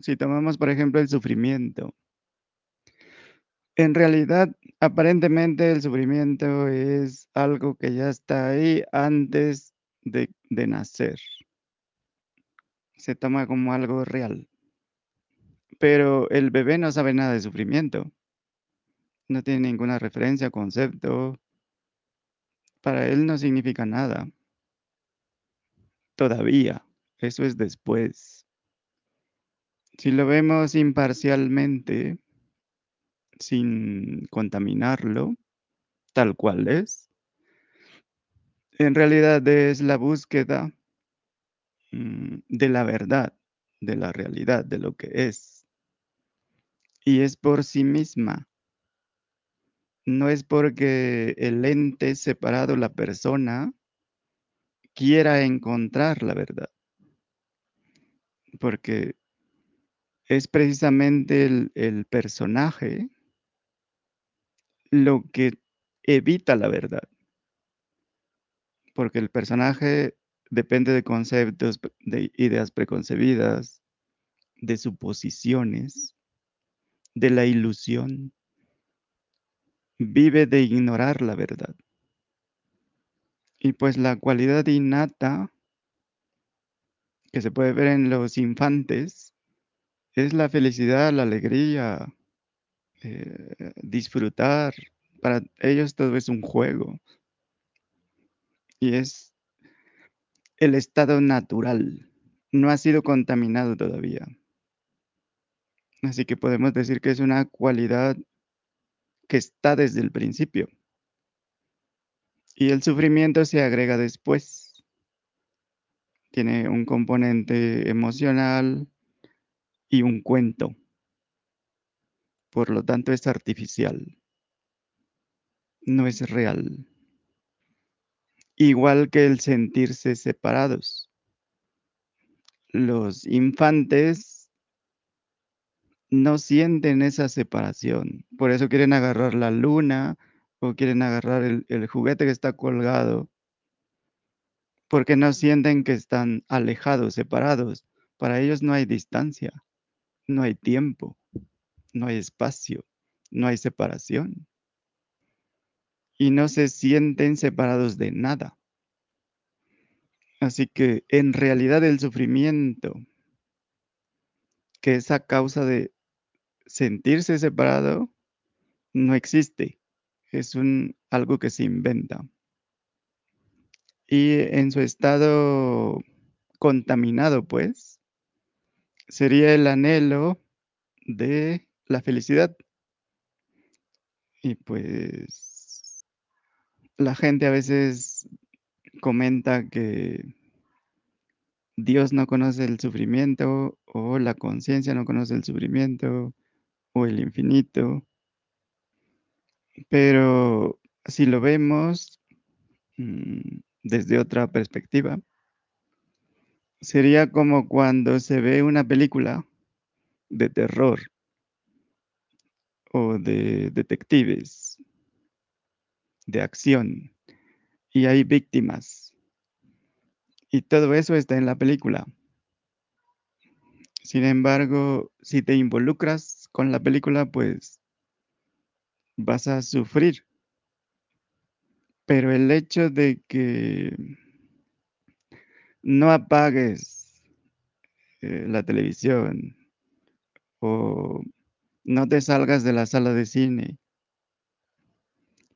si tomamos, por ejemplo, el sufrimiento. En realidad, aparentemente, el sufrimiento es algo que ya está ahí antes de de nacer. Se toma como algo real. Pero el bebé no sabe nada de sufrimiento. No tiene ninguna referencia, concepto. Para él no significa nada. Todavía, eso es después. Si lo vemos imparcialmente, sin contaminarlo, tal cual es en realidad es la búsqueda mm, de la verdad, de la realidad, de lo que es. Y es por sí misma. No es porque el ente separado, la persona, quiera encontrar la verdad. Porque es precisamente el, personaje lo que evita la verdad. Porque el personaje depende de conceptos, de ideas preconcebidas, de suposiciones, de la ilusión. Vive de ignorar la verdad. Y pues la cualidad innata que se puede ver en los infantes es la felicidad, la alegría, eh, disfrutar. Para ellos todo es un juego. Y es el estado natural. No ha sido contaminado todavía. Así que podemos decir que es una cualidad que está desde el principio. Y el sufrimiento se agrega después. Tiene un componente emocional y un cuento. Por lo tanto, es artificial. No es real. Igual que el sentirse separados. Los infantes no sienten esa separación. Por eso quieren agarrar la luna o quieren agarrar el, el juguete que está colgado. Porque no sienten que están alejados, separados. Para ellos no hay distancia, no hay tiempo, no hay espacio, no hay separación y no se sienten separados de nada. Así que en realidad el sufrimiento, que es a causa de sentirse separado, no existe. Es algo que se inventa. Y en su estado contaminado, pues, sería el anhelo de la felicidad. Y pues la gente a veces comenta que Dios no conoce el sufrimiento o la conciencia no conoce el sufrimiento o el infinito. Pero si lo vemos mm, desde otra perspectiva, sería como cuando se ve una película de terror o de detectives de acción y hay víctimas. Y todo eso está en la película. Sin embargo, si te involucras con la película, pues vas a sufrir. Pero el hecho de que no apagues eh, la televisión o no te salgas de la sala de cine,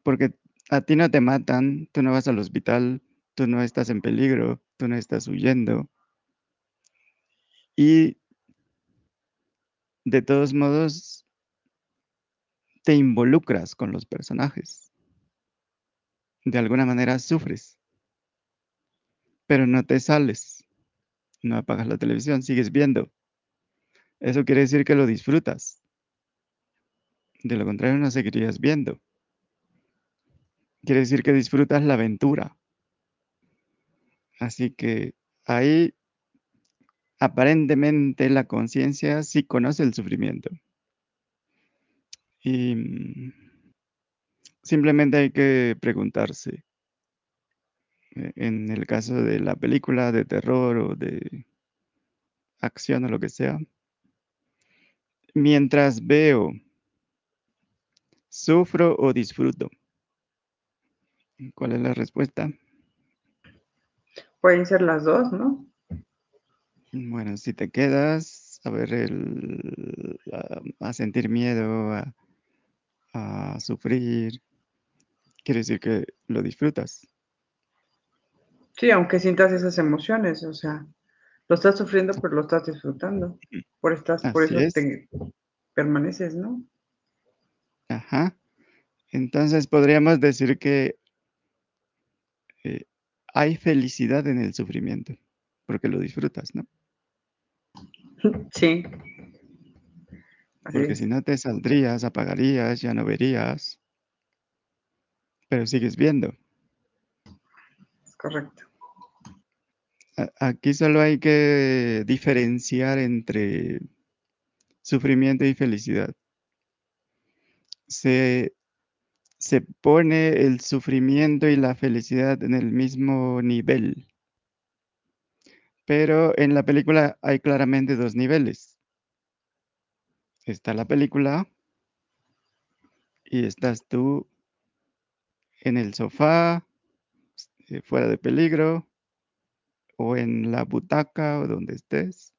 porque a ti no te matan, tú no vas al hospital, tú no estás en peligro, tú no estás huyendo. Y de todos modos, te involucras con los personajes. De alguna manera sufres, pero no te sales, no apagas la televisión, sigues viendo. Eso quiere decir que lo disfrutas. De lo contrario, no seguirías viendo. Quiere decir que disfrutas la aventura. Así que ahí aparentemente la conciencia sí conoce el sufrimiento. Y mm, simplemente hay que preguntarse, en el caso de la película de terror o de acción o lo que sea. Mientras veo, ¿sufro o disfruto? ¿Cuál es la respuesta? Pueden ser las dos, ¿no? Bueno, si te quedas a ver el, a, a sentir miedo, a, a sufrir, quiere decir que lo disfrutas. Sí, aunque sientas esas emociones, o sea, lo estás sufriendo, pero lo estás disfrutando. Por, estás, por Así eso es. te permaneces, ¿no? Ajá. Entonces podríamos decir que eh, hay felicidad en el sufrimiento, porque lo disfrutas, ¿no? Sí. Así Porque es. si no te saldrías, apagarías, ya no verías, pero sigues viendo. Correcto. Aquí solo hay que diferenciar entre sufrimiento y felicidad. Se, se pone el sufrimiento y la felicidad en el mismo nivel, pero en la película hay claramente dos niveles. Está la película y estás tú en el sofá, eh, fuera de peligro, o en la butaca o donde estés.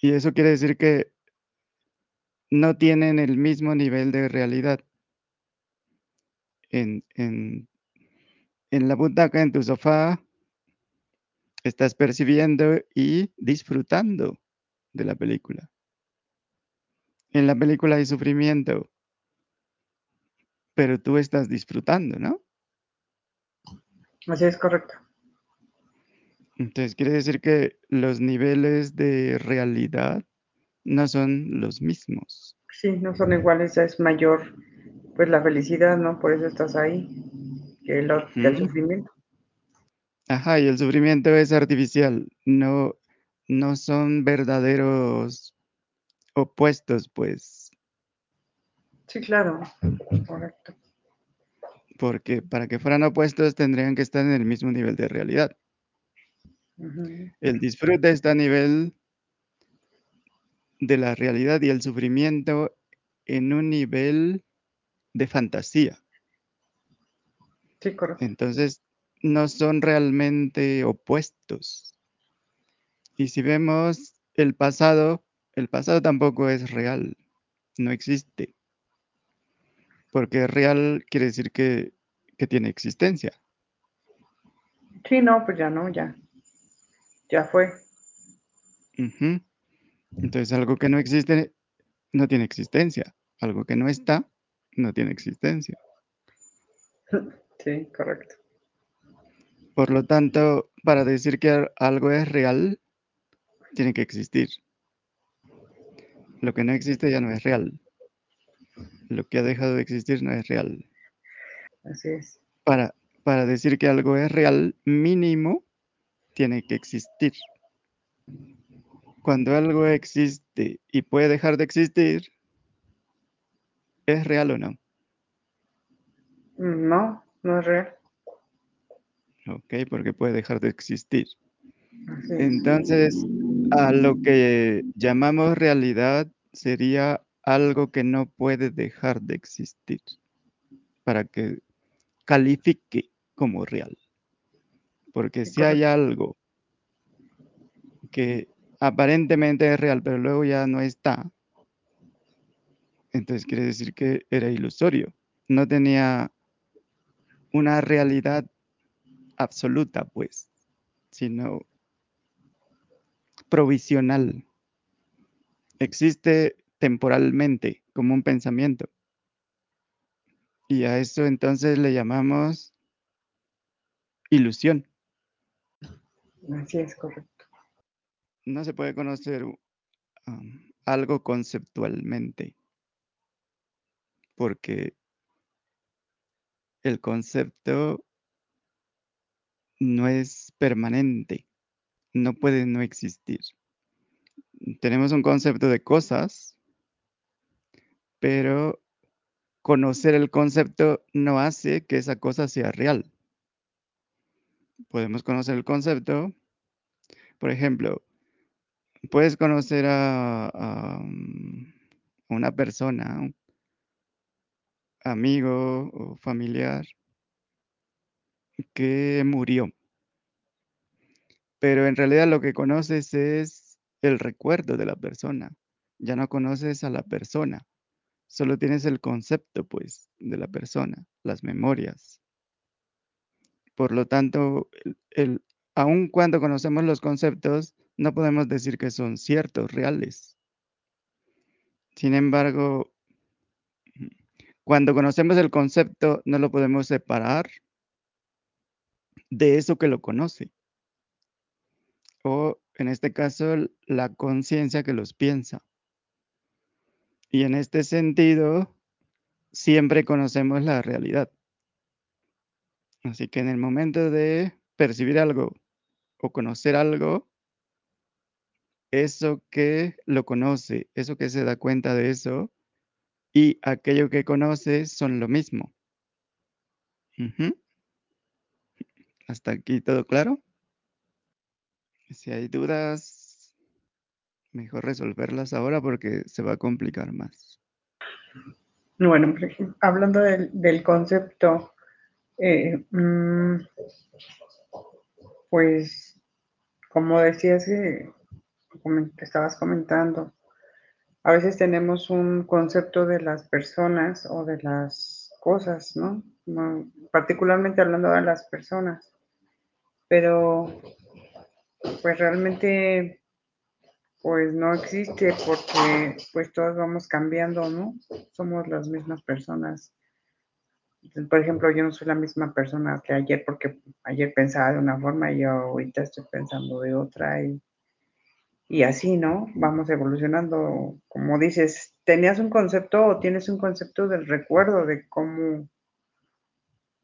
Y eso quiere decir que no tienen el mismo nivel de realidad. En, en, en la butaca, en tu sofá, estás percibiendo y disfrutando de la película. En la película hay sufrimiento, pero tú estás disfrutando, ¿no? Así es correcto. Entonces quiere decir que los niveles de realidad no son los mismos. Sí, no son iguales, es mayor pues la felicidad, ¿no? Por eso estás ahí, que el, que el Ujú. sufrimiento. Ajá, y el sufrimiento es artificial, no, no son verdaderos opuestos, pues, Sí, claro, correcto. Porque para que fueran opuestos tendrían que estar en el mismo nivel de realidad. El disfrute está a nivel de la realidad y el sufrimiento en un nivel de fantasía. Sí, correcto. Entonces, no son realmente opuestos. Y si vemos el pasado, el pasado tampoco es real, no existe. Porque real quiere decir que, que tiene existencia. Sí, no, pues ya no, ya. Ya fue. Entonces, algo que no existe no tiene existencia. Algo que no está no tiene existencia. Sí, correcto. Por lo tanto, para decir que al- algo es real, tiene que existir. Lo que no existe ya no es real. Lo que ha dejado de existir no es real. Así es. Para, para decir que algo es real, mínimo tiene que existir. Cuando algo existe y puede dejar de existir, ¿es real o no? No, no es real. Ok, porque puede dejar de existir. Entonces, a lo que llamamos realidad sería algo que no puede dejar de existir para que califique como real. Porque si hay algo que aparentemente es real, pero luego ya no está, entonces quiere decir que era ilusorio. No tenía una realidad absoluta, pues, sino provisional. Existe temporalmente como un pensamiento. Y a eso entonces le llamamos ilusión. Así es correcto. No se puede conocer um, algo conceptualmente, porque el concepto no es permanente, no puede no existir. Tenemos un concepto de cosas, pero conocer el concepto no hace que esa cosa sea real. Podemos conocer el concepto, por ejemplo, puedes conocer a mm, una persona, amigo o familiar que murió. Pero en realidad lo que conoces es el recuerdo de la persona, ya no conoces a la persona, solo tienes el concepto, pues, de la persona, las memorias. Por lo tanto, el el aun cuando conocemos los conceptos, no podemos decir que son ciertos, reales. Sin embargo, cuando conocemos el concepto, no lo podemos separar de eso que lo conoce. O, en este caso, la conciencia que los piensa. Y en este sentido, siempre conocemos la realidad. Así que en el momento de percibir algo o conocer algo eso que lo conoce, eso que se da cuenta de eso, y aquello que conoce son lo mismo. ¿Hasta aquí todo claro? Si hay dudas mejor resolverlas ahora porque se va a complicar más. Bueno, hablando del concepto, eh, mm pues, como decías, eh, estabas comentando, a veces tenemos un concepto de las personas o de las cosas. No, particularmente hablando de las personas. Pero, pues, realmente pues, no existe porque, pues, todos vamos cambiando, ¿no? Somos las mismas personas. Por ejemplo, yo no soy la misma persona que ayer, porque ayer pensaba de una forma y ahorita estoy pensando de otra, y y así, ¿no? Vamos evolucionando. Como dices, tenías un concepto o tienes un concepto del recuerdo de cómo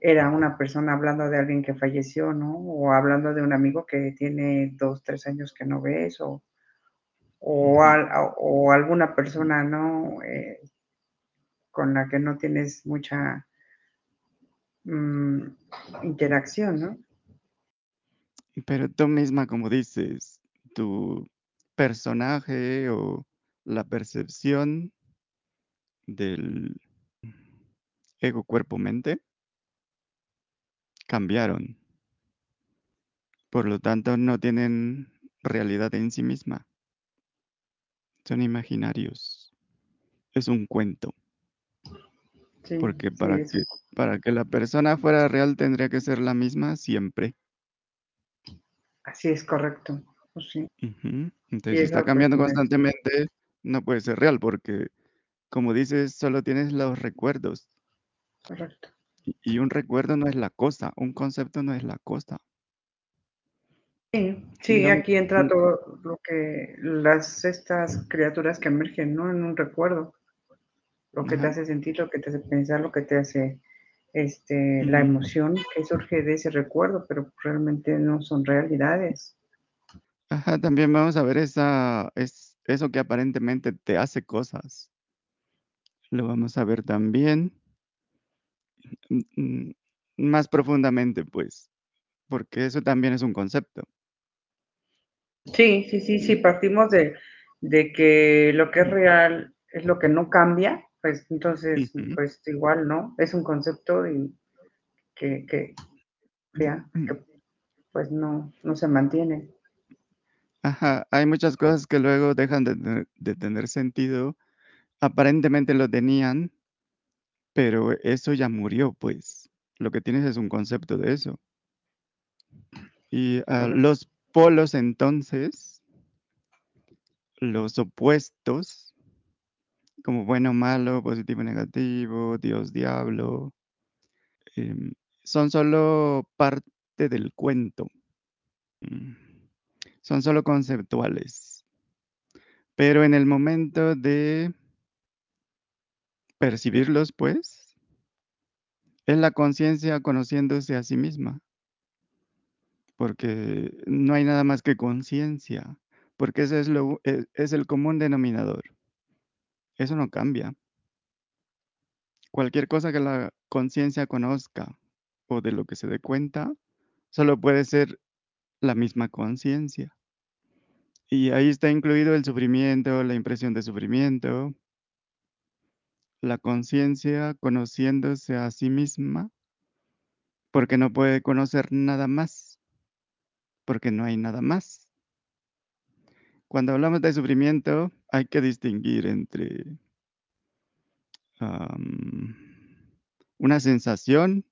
era una persona hablando de alguien que falleció, ¿no? O hablando de un amigo que tiene 2, 3 años que no ves, o o al o alguna persona, ¿no? Eh con la que no tienes mucha mm, interacción, ¿no? Pero tú misma, como dices, tu personaje o la percepción del ego, cuerpo, mente cambiaron. Por lo tanto, no tienen realidad en sí misma. Son imaginarios. Es un cuento. Sí, Porque para que para que la persona fuera real tendría que ser la misma siempre. Así es, correcto. Pues sí. Entonces, si está cambiando constantemente, no puede ser real, porque, como dices, solo tienes los recuerdos. Correcto. Y y un recuerdo no es la cosa, un concepto no es la cosa. Sí, aquí entra todo lo que las estas criaturas que emergen, ¿no? En un recuerdo. Lo que te hace sentir, lo que te hace pensar, lo que te hace, este, la emoción que surge de ese recuerdo, pero realmente no son realidades. Ajá, también vamos a ver esa es eso que aparentemente te hace cosas. Lo vamos a ver también. Mm, mm, más profundamente, pues, porque eso también es un concepto. Sí, sí, sí, sí, partimos de de que lo que es Mm. real es lo que no cambia, pues, entonces, pues, igual, ¿no? Es un concepto y que que ya, que, pues, no no se mantiene. Ajá, hay muchas cosas que luego dejan de tener de tener sentido. Aparentemente lo tenían pero eso ya murió, pues, lo que tienes es un concepto de eso. Y, Correcto. los polos entonces los opuestos como bueno, malo, positivo, negativo, Dios, diablo em, son solo parte del cuento. Mm, son solo conceptuales. Pero en el momento de percibirlos, pues es la conciencia conociéndose a sí misma. Porque no hay nada más que conciencia, porque ese es lo e es el común denominador. Eso no cambia. Cualquier cosa que la conciencia conozca, o de lo que se dé cuenta, solo puede ser la misma conciencia. Y ahí está incluido el sufrimiento, la impresión de sufrimiento. La conciencia conociéndose a sí misma porque no puede conocer nada más, porque no hay nada más. Cuando hablamos de sufrimiento, hay que distinguir entre una sensación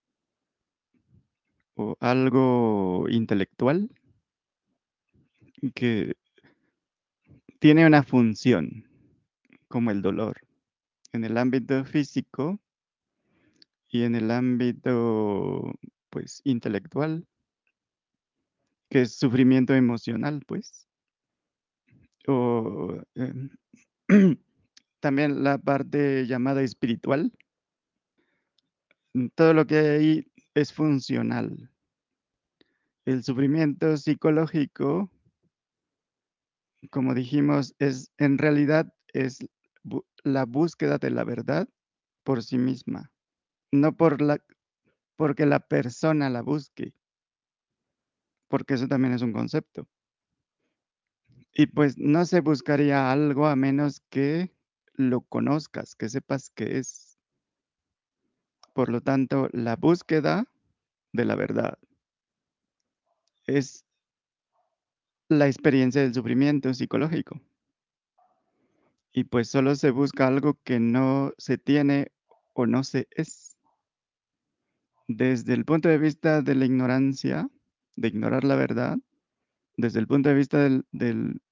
o algo intelectual que tiene una función, como el dolor. En el ámbito físico y en el ámbito, pues, intelectual, que es sufrimiento emocional, pues. O, em, también la parte llamada espiritual. Mm, todo lo que hay ahí es funcional. El sufrimiento psicológico como dijimos, es en realidad es la búsqueda de la verdad por sí misma, no por la porque la persona la busque. Porque eso también es un concepto. Y, pues, no se buscaría algo a menos que lo conozcas, que sepas qué es. Por lo tanto, la búsqueda de la verdad es la experiencia del sufrimiento psicológico. Y, pues, solo se busca algo que no se tiene o no se es. Desde el punto de vista de la ignorancia, de ignorar la verdad, desde el punto de vista del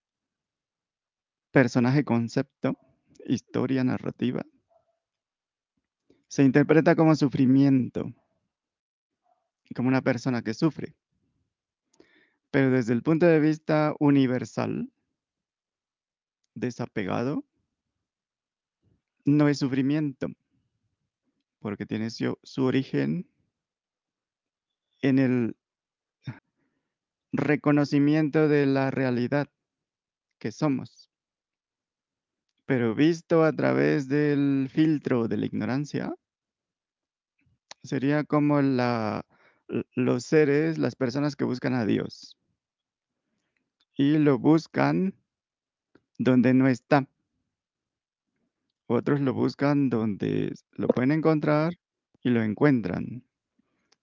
personaje concepto, historia narrativa se interpreta como sufrimiento. Como una persona que sufre. Pero desde el punto de vista universal desapegado no es sufrimiento. Porque tiene su origen en el reconocimiento de la realidad que somos. Pero visto a través del filtro de la ignorancia sería como los seres, las personas que buscan a Dios. Y lo buscan donde no está. Otros lo buscan donde lo pueden encontrar y lo encuentran.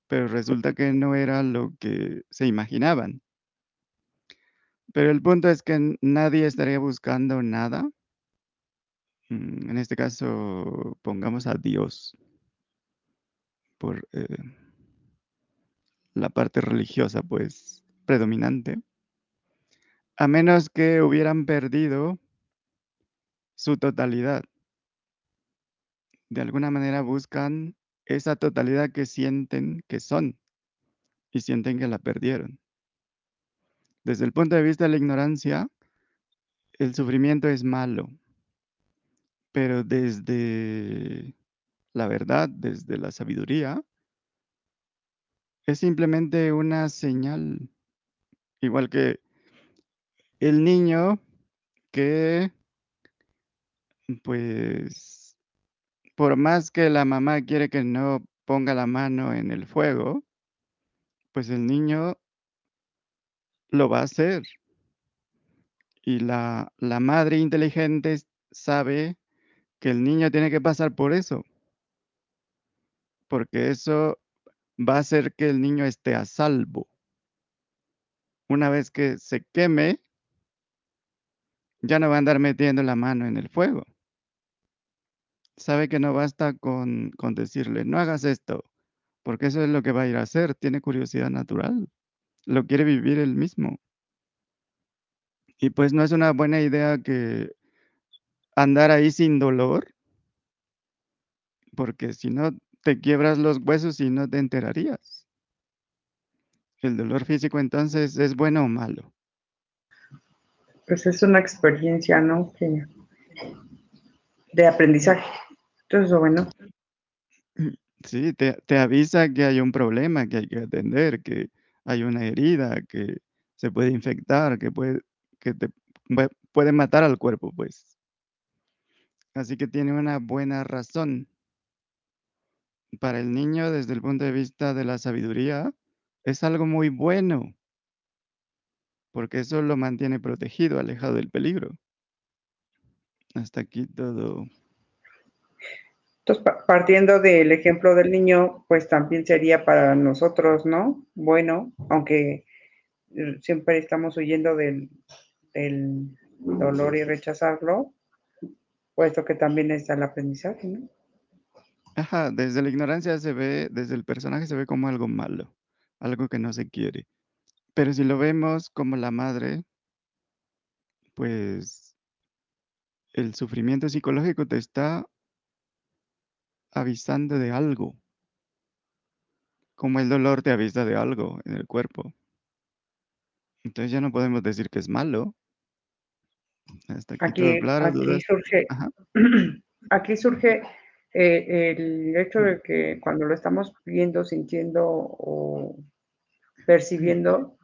Pero resulta que no era lo que se imaginaban. Pero el punto es que nadie estaría buscando nada. Mm, en este caso, pongamos a Dios. Por, eh la parte religiosa, pues, predominante. A menos que hubieran perdido su totalidad. De alguna manera buscan esa totalidad que sienten que son, y sienten que la perdieron. Desde el punto de vista de la ignorancia el sufrimiento es malo. Pero desde la verdad, desde la sabiduría es simplemente una señal. Igual que el niño que pues, por más que la mamá quiere que no ponga la mano en el fuego pues el niño lo va a hacer. Y la la madre inteligente sabe que el niño tiene que pasar por eso. Porque eso va a hacer que el niño esté a salvo. Una vez que se queme ya no va a andar metiendo la mano en el fuego. Sabe que no basta con con decirle: "No hagas esto", porque eso es lo que va a ir a hacer, tiene curiosidad natural, lo quiere vivir él mismo. Y, pues, no es una buena idea que andar ahí sin dolor. Porque si no, te quiebras los huesos y no te enterarías. ¿El dolor físico, entonces, es bueno o malo? Pues, es una experiencia, ¿no?, de aprendizaje. Entonces, bueno. Sí, te te avisa que hay un problema que hay que atender, que hay una herida, que se puede infectar, que puede que te pue puede matar al cuerpo, pues. Así que tiene una buena razón. Para el niño, desde el punto de vista de la sabiduría, es algo muy bueno. porque eso lo mantiene protegido, alejado del peligro. Hasta aquí todo. Entonces, partiendo del ejemplo del niño, pues también sería para nosotros, ¿no? Bueno, aunque eh, siempre estamos huyendo del, del dolor y rechazarlo, puesto que también está el aprendizaje, ¿no? Ajá, desde la ignorancia se ve, desde el personaje se ve como algo malo, algo que no se quiere. Pero si lo vemos como la madre, pues el sufrimiento psicológico te está avisando de algo, como el dolor te avisa de algo en el cuerpo. Entonces ya no podemos decir que es malo. Hasta aquí claro, aquí surge, Ajá. aquí surge eh, el hecho de que cuando lo estamos viendo, sintiendo o percibiendo,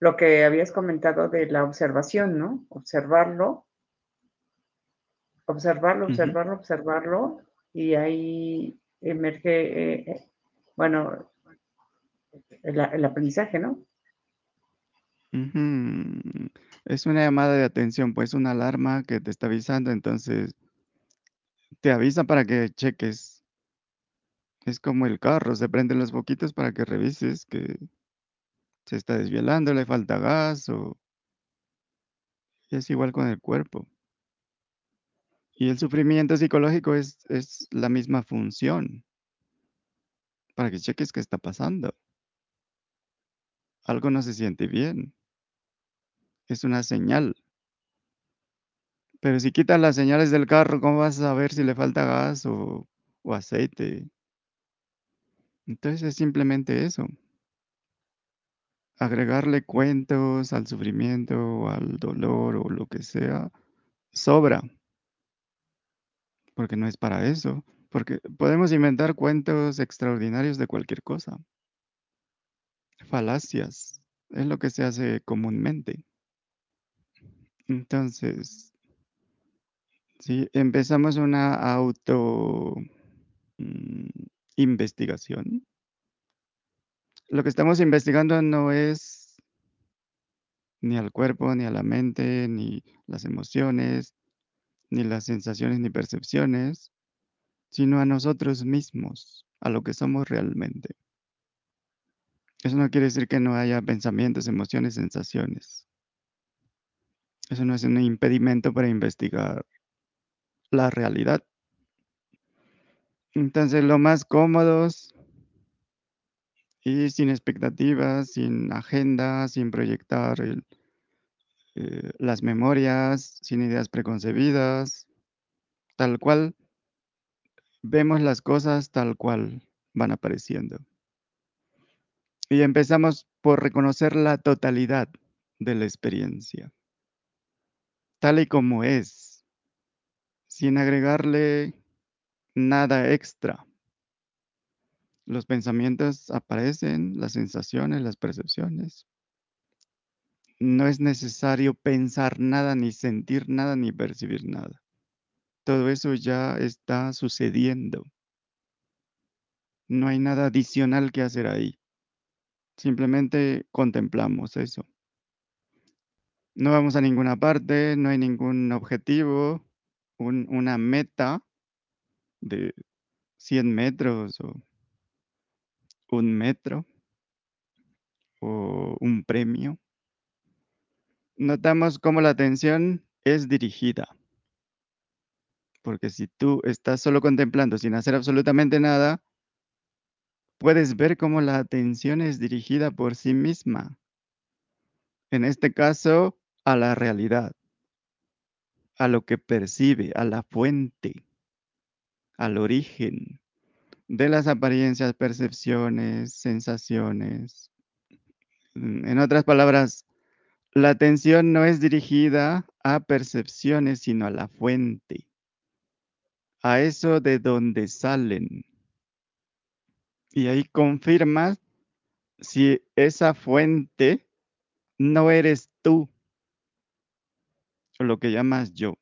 lo que habías comentado de la observación, ¿no? Observarlo, observarlo, observarlo, observarlo, y ahí emerge, eh, eh, bueno, el, aprendizaje, ¿no? Es una llamada de atención, pues una alarma que te está avisando, entonces te avisa para que cheques. Es como el carro, se prenden los foquitos para que revises que se está desvielando, le falta gas o es igual con el cuerpo. Y el sufrimiento psicológico es, es la misma función, para que cheques qué está pasando. Algo no se siente bien. Es una señal. Pero si quitas las señales del carro, ¿cómo vas a saber si le falta gas o, o aceite? Entonces es simplemente eso. Agregarle cuentos al sufrimiento al dolor o lo que sea, sobra. Porque no es para eso. Porque podemos inventar cuentos extraordinarios de cualquier cosa. Falacias. Es lo que se hace comúnmente. Entonces, si empezamos una auto mm, investigación, lo que estamos investigando no es ni al cuerpo, ni a la mente, ni las emociones, ni las sensaciones ni percepciones, sino a nosotros mismos, a lo que somos realmente. Eso no quiere decir que no haya pensamientos, emociones, sensaciones. Eso no es un impedimento para investigar la realidad. Entonces, lo más cómodos y sin expectativas, sin agenda, sin proyectar el, eh, las memorias, sin ideas preconcebidas, tal cual vemos las cosas tal cual van apareciendo. Y empezamos por reconocer la totalidad de la experiencia, tal y como es, sin agregarle nada extra. Los pensamientos aparecen, las sensaciones, las percepciones. No es necesario pensar nada, ni sentir nada, ni percibir nada. Todo eso ya está sucediendo. No hay nada adicional que hacer ahí. Simplemente contemplamos eso. No vamos a ninguna parte, no hay ningún objetivo, un- una meta de 100 metros o un metro o un premio. Notamos cómo la atención es dirigida. Porque si tú estás solo contemplando sin hacer absolutamente nada, puedes ver cómo la atención es dirigida por sí misma. En este caso, a la realidad, a lo que percibe, a la fuente, al origen de las apariencias, percepciones, sensaciones. Mm, En otras palabras, la atención no es dirigida a percepciones, sino a la fuente, a eso de donde salen. Y ahí confirmas si esa fuente no eres tú, o lo que llamas yo.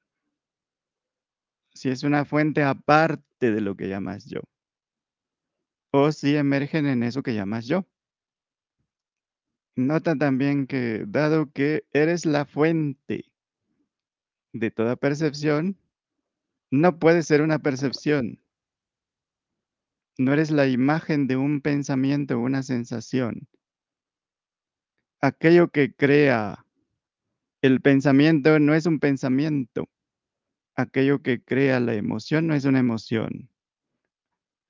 Si es una fuente aparte de lo que llamas yo. O si emergen en eso que llamas yo. Nota también que, dado que eres la fuente de toda percepción, no puedes ser una percepción. No eres la imagen de un pensamiento o una sensación. Aquello que crea el pensamiento no es un pensamiento. Aquello que crea la emoción no es una emoción.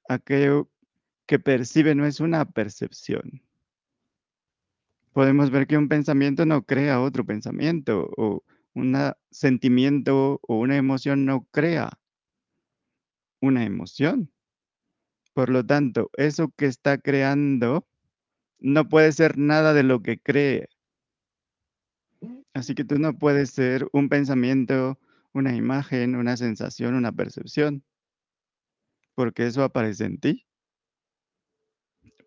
Aquello que percibe no es una percepción. Podemos ver que un pensamiento no crea otro pensamiento o un sentimiento o una emoción no crea una emoción. Por lo tanto, eso que está creando no puede ser nada de lo que cree. Así que tú no puedes ser un pensamiento, una imagen, una sensación, una percepción, porque eso aparece en ti.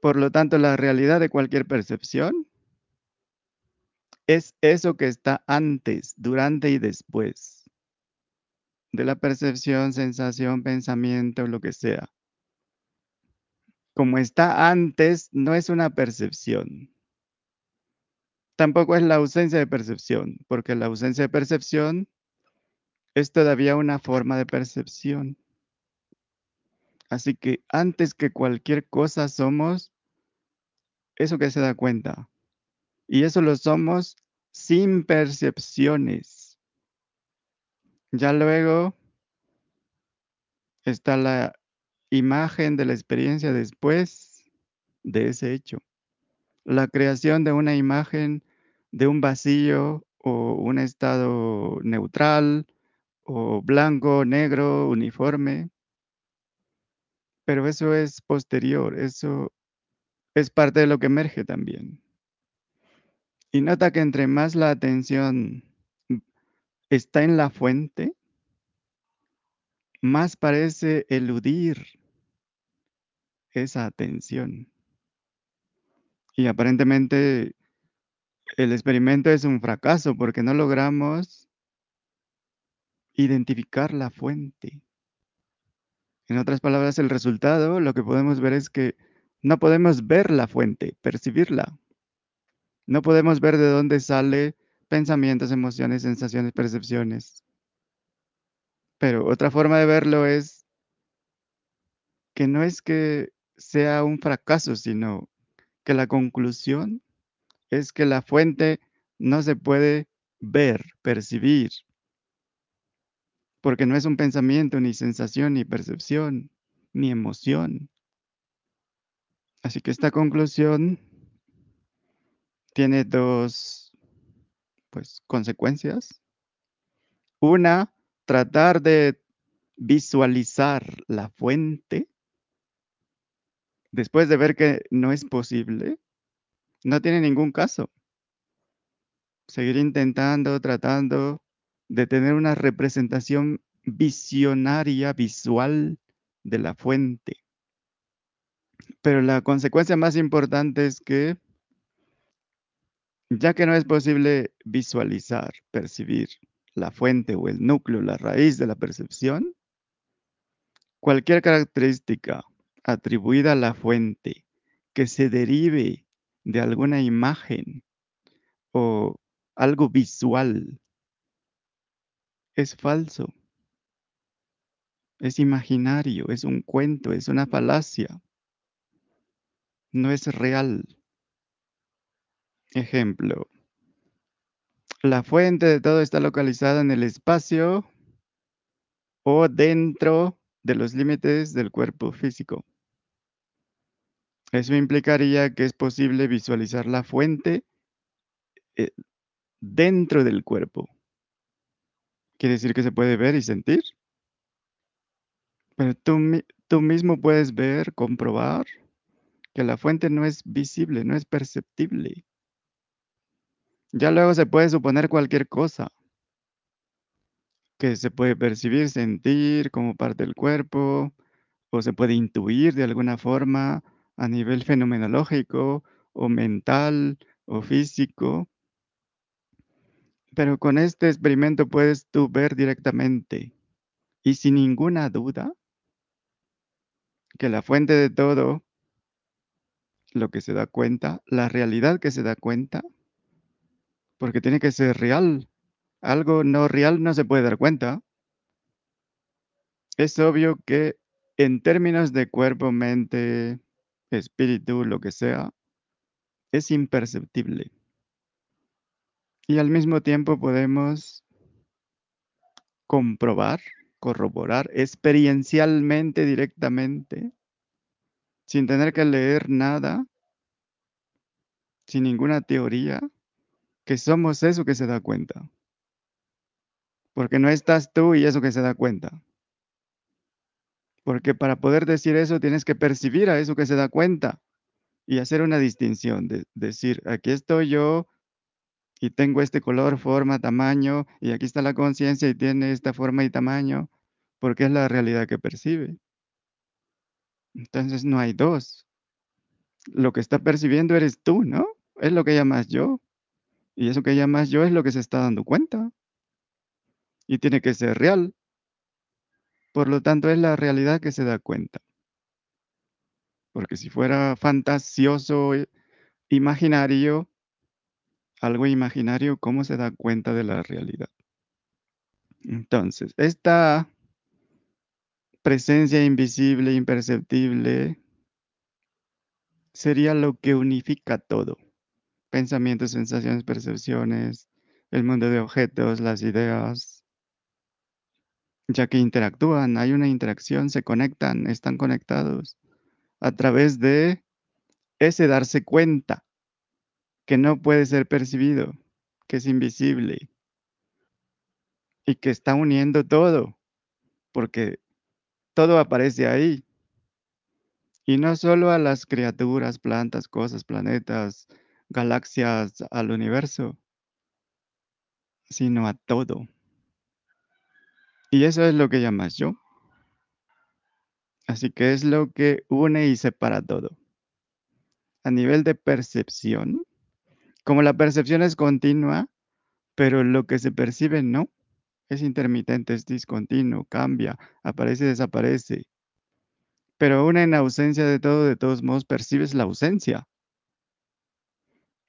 Por lo tanto, la realidad de cualquier percepción es eso que está antes, durante y después de la percepción, sensación, pensamiento, lo que sea. Como está antes, no es una percepción. Tampoco es la ausencia de percepción, porque la ausencia de percepción es todavía una forma de percepción. Así que antes que cualquier cosa somos eso que se da cuenta. Y eso lo somos sin percepciones. Ya luego está la imagen de la experiencia después de ese hecho. La creación de una imagen de un vacío o un estado neutral o blanco, negro, uniforme. Pero eso es posterior, eso es parte de lo que emerge también. Y nota que entre más la atención está en la fuente, más parece eludir esa atención. Y aparentemente el experimento es un fracaso porque no logramos identificar la fuente. En otras palabras, el resultado, lo que podemos ver es que no podemos ver la fuente, percibirla. No podemos ver de dónde sale pensamientos, emociones, sensaciones, percepciones. Pero otra forma de verlo es que no es que sea un fracaso, sino que la conclusión es que la fuente no se puede ver, percibir, porque no es un pensamiento, ni sensación, ni percepción, ni emoción. Así que esta conclusión tiene dos pues, consecuencias. Una, tratar de visualizar la fuente después de ver que no es posible, no tiene ningún caso. Seguir intentando, tratando de tener una representación visionaria, visual de la fuente. Pero la consecuencia más importante es que, ya que no es posible visualizar, percibir la fuente o el núcleo, la raíz de la percepción, cualquier característica atribuida a la fuente que se derive de alguna imagen o algo visual es falso, es imaginario, es un cuento, es una falacia, no es real. Ejemplo, la fuente de todo está localizada en el espacio o dentro de los límites del cuerpo físico. Eso implicaría que es posible visualizar la fuente eh, dentro del cuerpo. Quiere decir que se puede ver y sentir. Pero tú, tú mismo puedes ver, comprobar que la fuente no es visible, no es perceptible. Ya luego se puede suponer cualquier cosa que se puede percibir, sentir como parte del cuerpo, o se puede intuir de alguna forma a nivel fenomenológico o mental o físico. Pero con este experimento puedes tú ver directamente y sin ninguna duda que la fuente de todo lo que se da cuenta, la realidad que se da cuenta, porque tiene que ser real. Algo no real no se puede dar cuenta. Es obvio que en términos de cuerpo, mente, espíritu, lo que sea, es imperceptible. Y al mismo tiempo podemos comprobar, corroborar experiencialmente, directamente, sin tener que leer nada, sin ninguna teoría, que somos eso que se da cuenta. Porque no estás tú y eso que se da cuenta. Porque para poder decir eso tienes que percibir a eso que se da cuenta y hacer una distinción, de decir, aquí estoy yo y tengo este color, forma, tamaño, y aquí está la conciencia y tiene esta forma y tamaño, porque es la realidad que percibe. Entonces no hay dos. Lo que está percibiendo eres tú, ¿no? Es lo que llamas yo. Y eso que llamas yo es lo que se está dando cuenta. Y tiene que ser real. Por lo tanto, es la realidad que se da cuenta. Porque si fuera fantasioso, eh, imaginario, algo imaginario, ¿cómo se da cuenta de la realidad? Entonces, esta presencia invisible, imperceptible, sería lo que unifica todo. Pensamientos, sensaciones, percepciones, el mundo de objetos, las ideas, ya que interactúan, hay una interacción, se conectan, están conectados a través de ese darse cuenta que no puede ser percibido, que es invisible y que está uniendo todo, porque todo aparece ahí. Y no solo a las criaturas, plantas, cosas, planetas, galaxias, al universo, sino a todo. Y eso es lo que llamas yo. Así que es lo que une y separa todo. A nivel de percepción, como la percepción es continua, pero lo que se percibe no, es intermitente, es discontinuo, cambia, aparece desaparece. Pero aún en ausencia de todo, de todos modos, percibes la ausencia.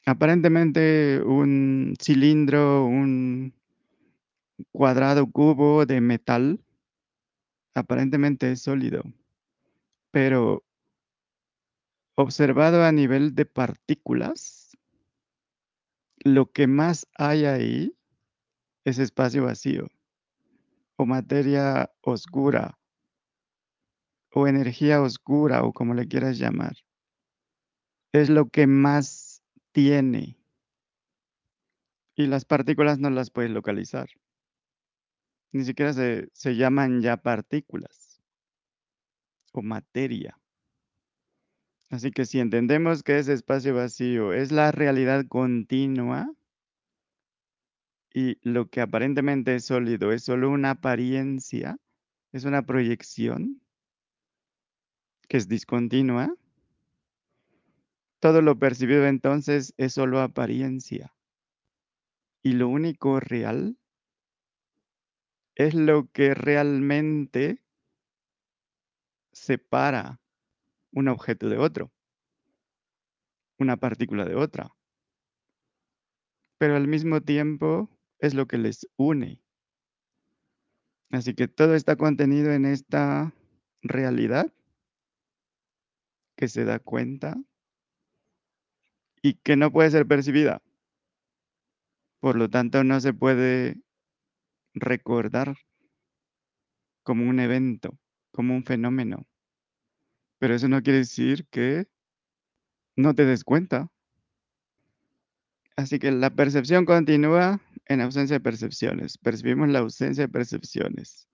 Aparentemente un cilindro, un cuadrado, cubo de metal, aparentemente es sólido, pero observado a nivel de partículas, lo que más hay ahí es espacio vacío, o materia oscura, o energía oscura, o como le quieras llamar. Es lo que más tiene. Y las partículas no las puedes localizar. Ni siquiera se, se llaman ya partículas o materia. Así que si entendemos que ese espacio vacío es la realidad continua y lo que aparentemente es sólido es solo una apariencia, es una proyección que es discontinua, todo lo percibido entonces es solo apariencia. Y lo único real es lo que realmente separa un objeto de otro, una partícula de otra. Pero al mismo tiempo es lo que les une. Así que todo está contenido en esta realidad que se da cuenta y que no puede ser percibida. Por lo tanto, no se puede recordar como un evento, como un fenómeno. Pero eso no quiere decir que no te des cuenta. Así que la percepción continúa en ausencia de percepciones. Percibimos la ausencia de percepciones.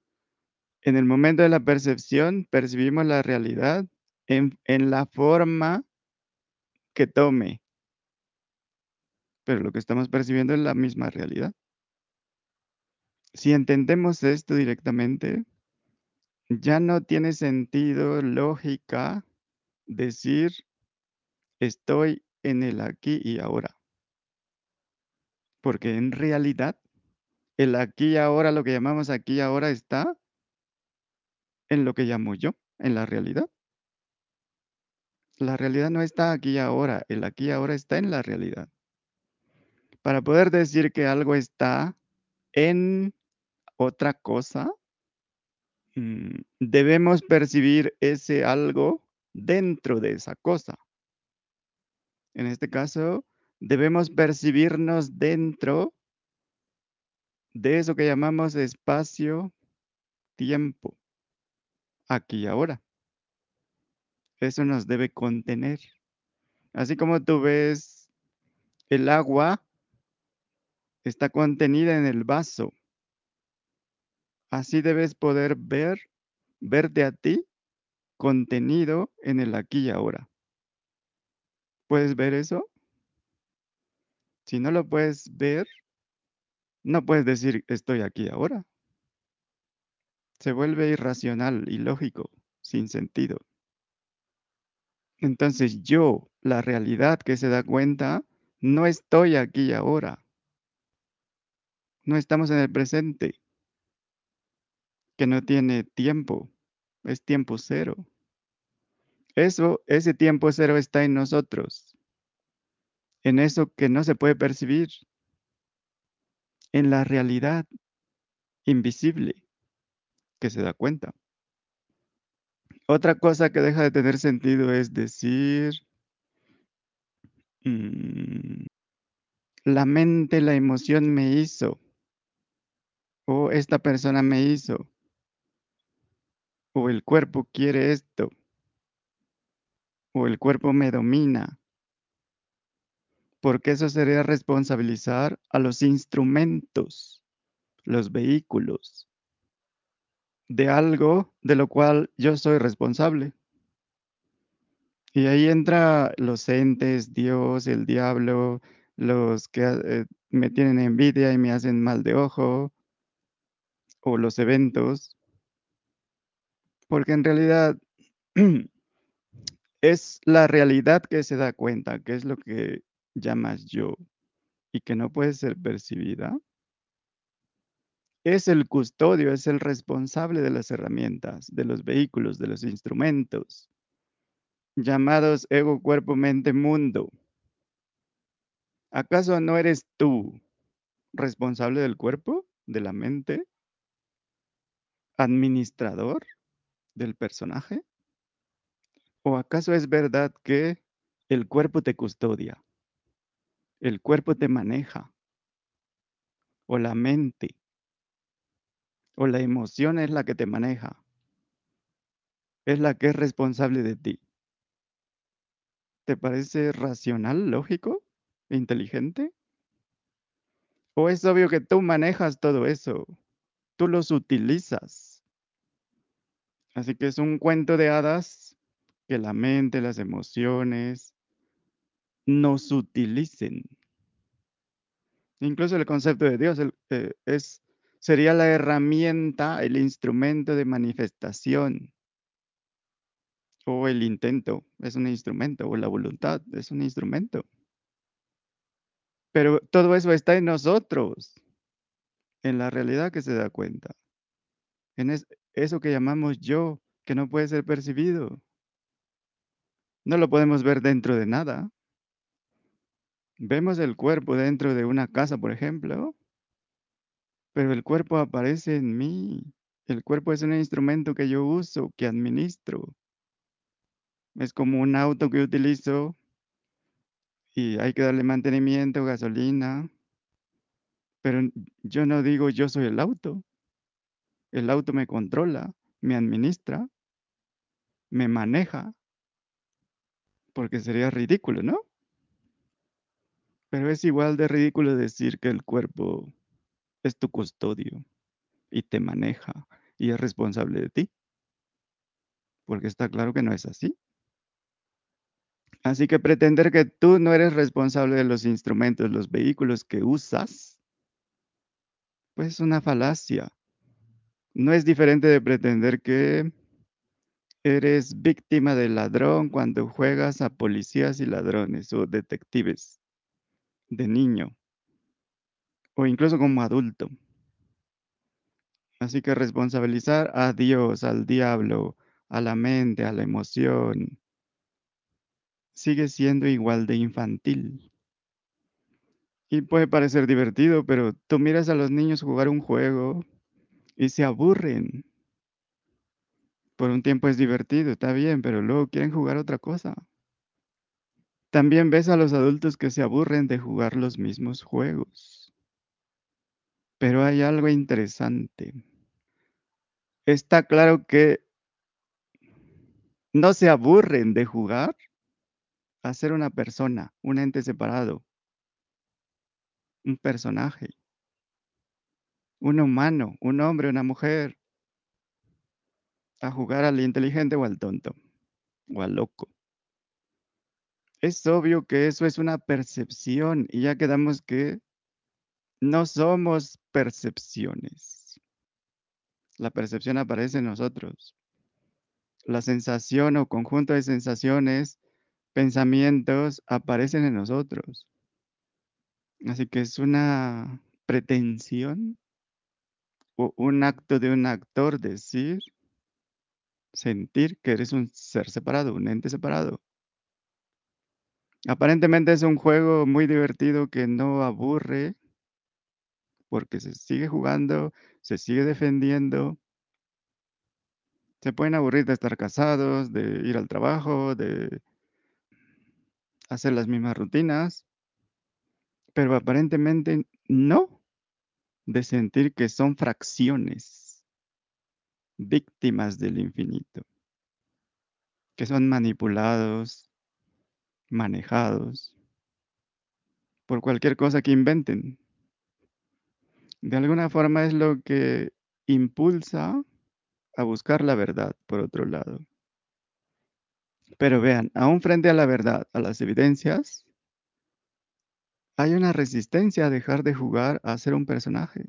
En el momento de la percepción, percibimos la realidad en, la forma que tome. Pero lo que estamos percibiendo es la misma realidad. Si entendemos esto directamente, ya no tiene sentido, lógica, decir estoy en el aquí y ahora. Porque en realidad, el aquí y ahora, lo que llamamos aquí y ahora, está en lo que llamo yo, en la realidad. La realidad no está aquí y ahora, el aquí y ahora está en la realidad. Para poder decir que algo está en otra cosa, mm, debemos percibir ese algo dentro de esa cosa. En este caso, debemos percibirnos dentro de eso que llamamos espacio-tiempo, aquí y ahora. Eso nos debe contener. Así como tú ves el agua está contenida en el vaso. Así debes poder ver, verte a ti contenido en el aquí y ahora. ¿Puedes ver eso? Si no lo puedes ver, no puedes decir estoy aquí ahora. Se vuelve irracional, ilógico, sin sentido. Entonces yo, la realidad que se da cuenta, no estoy aquí ahora. No estamos en el presente, que no tiene tiempo, es tiempo cero. Eso, ese tiempo cero está en nosotros, en eso que no se puede percibir, en la realidad invisible que se da cuenta. Otra cosa que deja de tener sentido es decir, mm, la mente, la emoción me hizo, o esta persona me hizo, o el cuerpo quiere esto, o el cuerpo me domina, porque eso sería responsabilizar a los instrumentos, los vehículos, de algo de lo cual yo soy responsable. Y ahí entra los entes, Dios, el diablo, los que eh, me tienen envidia y me hacen mal de ojo, o los eventos, porque en realidad es la realidad que se da cuenta, que es lo que llamas yo, y que no puede ser percibida. Es el custodio, es el responsable de las herramientas, de los vehículos, de los instrumentos, llamados ego, cuerpo, mente, mundo. ¿Acaso no eres tú responsable del cuerpo, de la mente, administrador del personaje? ¿O acaso es verdad que el cuerpo te custodia? El cuerpo te maneja. O la mente. O la emoción es la que te maneja. Es la que es responsable de ti. ¿Te parece racional, lógico, inteligente? ¿O es obvio que tú manejas todo eso? Tú los utilizas. Así que es un cuento de hadas que la mente, las emociones nos utilicen. Incluso el concepto de Dios eh, es, sería la herramienta, el instrumento de manifestación. O el intento es un instrumento, o la voluntad es un instrumento. Pero todo eso está en nosotros, en la realidad que se da cuenta, en es, eso que llamamos yo, que no puede ser percibido. No lo podemos ver dentro de nada. Vemos el cuerpo dentro de una casa, por ejemplo, pero el cuerpo aparece en mí. El cuerpo es un instrumento que yo uso, que administro. Es como un auto que utilizo y hay que darle mantenimiento, gasolina. Pero yo no digo yo soy el auto. El auto me controla, me administra, me maneja. Porque sería ridículo, ¿no? Pero es igual de ridículo decir que el cuerpo es tu custodio y te maneja y es responsable de ti. Porque está claro que no es así. Así que pretender que tú no eres responsable de los instrumentos, los vehículos que usas, pues es una falacia. No es diferente de pretender que eres víctima del ladrón cuando juegas a policías y ladrones o detectives de niño o incluso como adulto. Así que responsabilizar a Dios, al diablo, a la mente, a la emoción, sigue siendo igual de infantil. Y puede parecer divertido, pero tú miras a los niños jugar un juego y se aburren. Por un tiempo es divertido, está bien, pero luego quieren jugar otra cosa. También ves a los adultos que se aburren de jugar los mismos juegos. Pero hay algo interesante. Está claro que no se aburren de jugar a ser una persona, un ente separado, un personaje, un humano, un hombre, una mujer, a jugar al inteligente o al tonto, o al loco. Es obvio que eso es una percepción y ya quedamos que no somos percepciones. La percepción aparece en nosotros. La sensación o conjunto de sensaciones, pensamientos aparecen en nosotros. Así que es una pretensión o un acto de un actor decir, sentir que eres un ser separado, un ente separado. Aparentemente es un juego muy divertido que no aburre porque se sigue jugando, se sigue defendiendo. Se pueden aburrir de estar casados, de ir al trabajo, de hacer las mismas rutinas, pero aparentemente no de sentir que son fracciones, víctimas del infinito, que son manipulados, manejados por cualquier cosa que inventen. De alguna forma es lo que impulsa a buscar la verdad, por otro lado. Pero vean, aún frente a la verdad, a las evidencias, hay una resistencia a dejar de jugar a ser un personaje.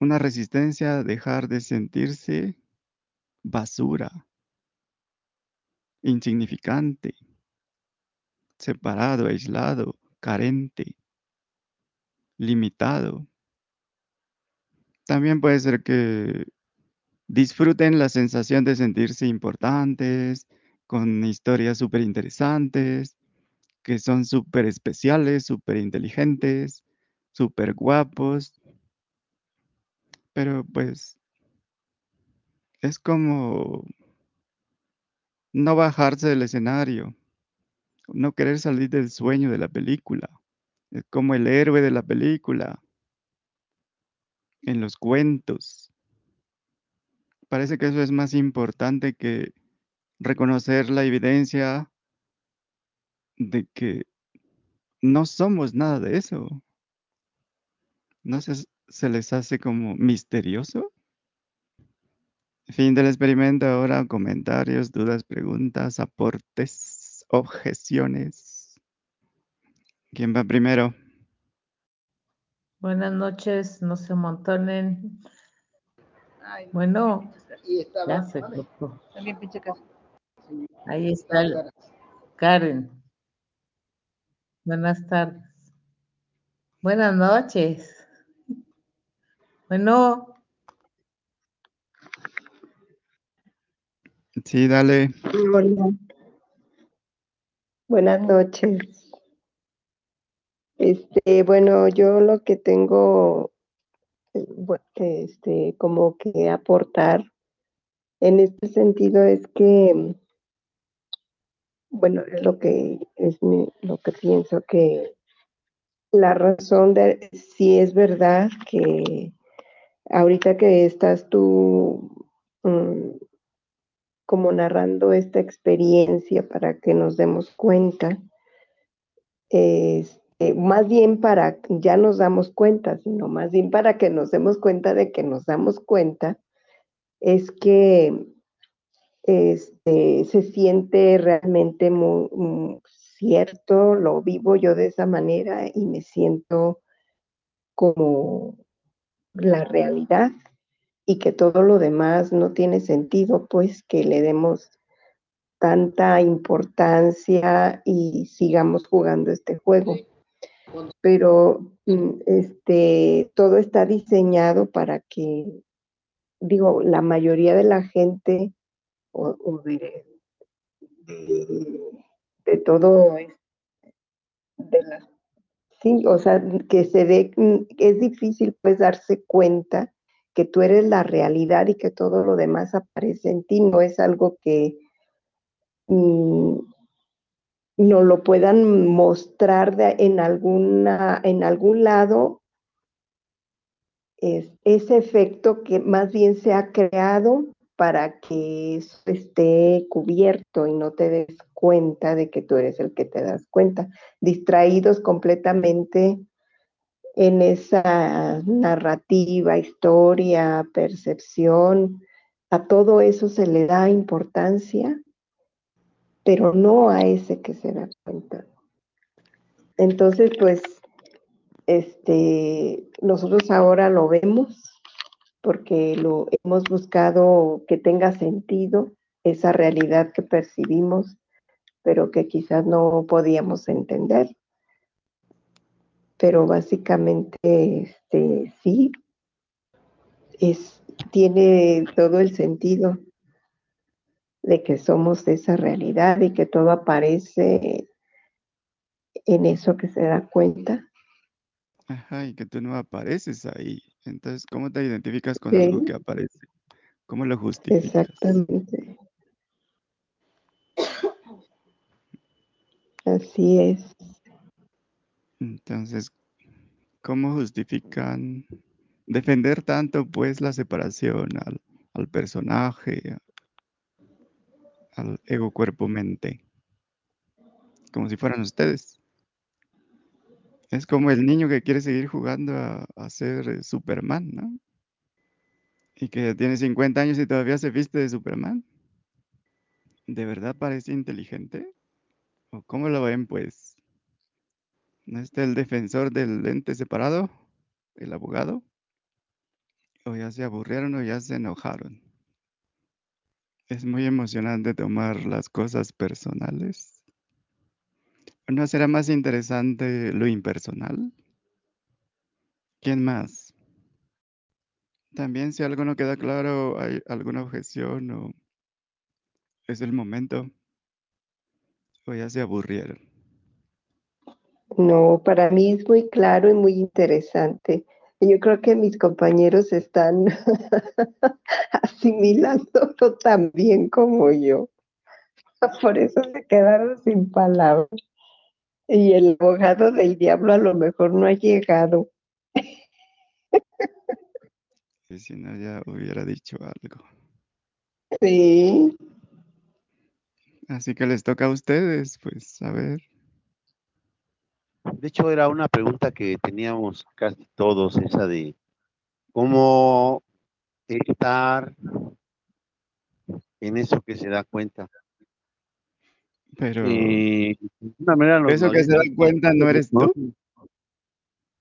Una resistencia a dejar de sentirse basura, insignificante, separado, aislado, carente, limitado. También puede ser que disfruten la sensación de sentirse importantes, con historias súper interesantes, que son súper especiales, súper inteligentes, súper guapos. Pero pues es como no bajarse del escenario, no querer salir del sueño de la película. Es como el héroe de la película, en los cuentos. Parece que eso es más importante que reconocer la evidencia de que no somos nada de eso. ¿No se, se les hace como misterioso? Fin del experimento. Ahora comentarios, dudas, preguntas, aportes, objeciones. ¿Quién va primero? Buenas noches, no se amontonen. Bueno, ya se cortó. Ahí está el- Karen. Buenas tardes. Buenas noches. Bueno, Sí, dale. Hola. Buenas noches. Este, bueno, yo lo que tengo, este, como que aportar en este sentido es que, bueno, es lo que es mi- lo que pienso que la razón de si es verdad que ahorita que estás tú mm, como narrando esta experiencia para que nos demos cuenta, este, más bien para, ya nos damos cuenta, sino más bien para que nos demos cuenta de que nos damos cuenta, es que este, se siente realmente muy, muy cierto, lo vivo yo de esa manera y me siento como la realidad y que todo lo demás no tiene sentido, pues que le demos tanta importancia y sigamos jugando este juego. Pero mm, este, todo está diseñado para que, digo, la mayoría de la gente o, o de, de de todo, de las, sí, o sea, que se ve, mm, es difícil pues darse cuenta que tú eres la realidad y que todo lo demás aparece en ti, no es algo que mm, no lo puedan mostrar de, en, alguna, en algún lado. Es ese efecto que más bien se ha creado para que eso esté cubierto y no te des cuenta de que tú eres el que te das cuenta, distraídos completamente en esa narrativa, historia, percepción, a todo eso se le da importancia, pero no a ese que se da cuenta. Entonces, pues, este, nosotros ahora lo vemos porque lo hemos buscado que tenga sentido esa realidad que percibimos, pero que quizás no podíamos entender. Pero básicamente, este, sí, tiene todo el sentido de que somos esa realidad y que todo aparece en eso que se da cuenta. Ajá, y que tú no apareces ahí. Entonces, ¿cómo te identificas con algo que aparece? ¿Cómo lo justificas? exactamente. Así es. Entonces, ¿cómo justifican defender tanto pues la separación al, al personaje, al ego cuerpo mente? Como si fueran ustedes. Es como el niño que quiere seguir jugando a, ser eh, Superman, ¿no? Y que tiene 50 años y todavía se viste de Superman. ¿De verdad parece inteligente? ¿O cómo lo ven, pues? ¿No está el defensor del ente separado? ¿El abogado? ¿O ya se aburrieron o ya se enojaron? Es muy emocionante tomar las cosas personales. ¿No será más interesante lo impersonal? ¿Quién más? También si algo no queda claro, hay alguna objeción o es el momento o ya se aburrieron. No, para mí es muy claro y muy interesante. Yo creo que mis compañeros están asimilándolo tan bien como yo. Por eso se quedaron sin palabras. Y el abogado del diablo a lo mejor no ha llegado. Y si no, ya hubiera dicho algo. Sí, Así que les toca a ustedes, pues, a ver. De hecho, era una pregunta que teníamos casi todos, esa de cómo estar en eso que se da cuenta. Pero de una manera eso que se da dicen, cuenta no eres tú.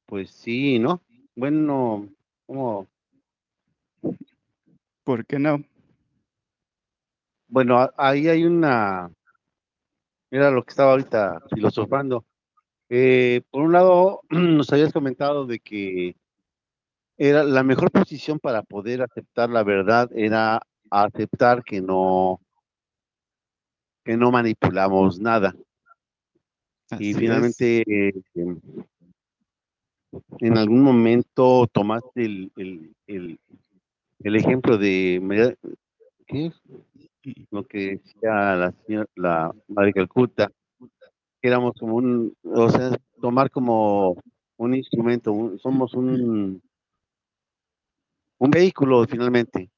Pues sí, ¿no? Bueno, como, ¿Por qué no? bueno, ahí hay una, era lo que estaba ahorita filosofando. Eh, por un lado, nos habías comentado de que era la mejor posición para poder aceptar la verdad era aceptar que no que no manipulamos nada. Así y finalmente eh, en algún momento tomaste el, el, el, el ejemplo de lo que decía la señora la madre Calcuta que éramos como un o sea tomar como un instrumento un- somos un un vehículo finalmente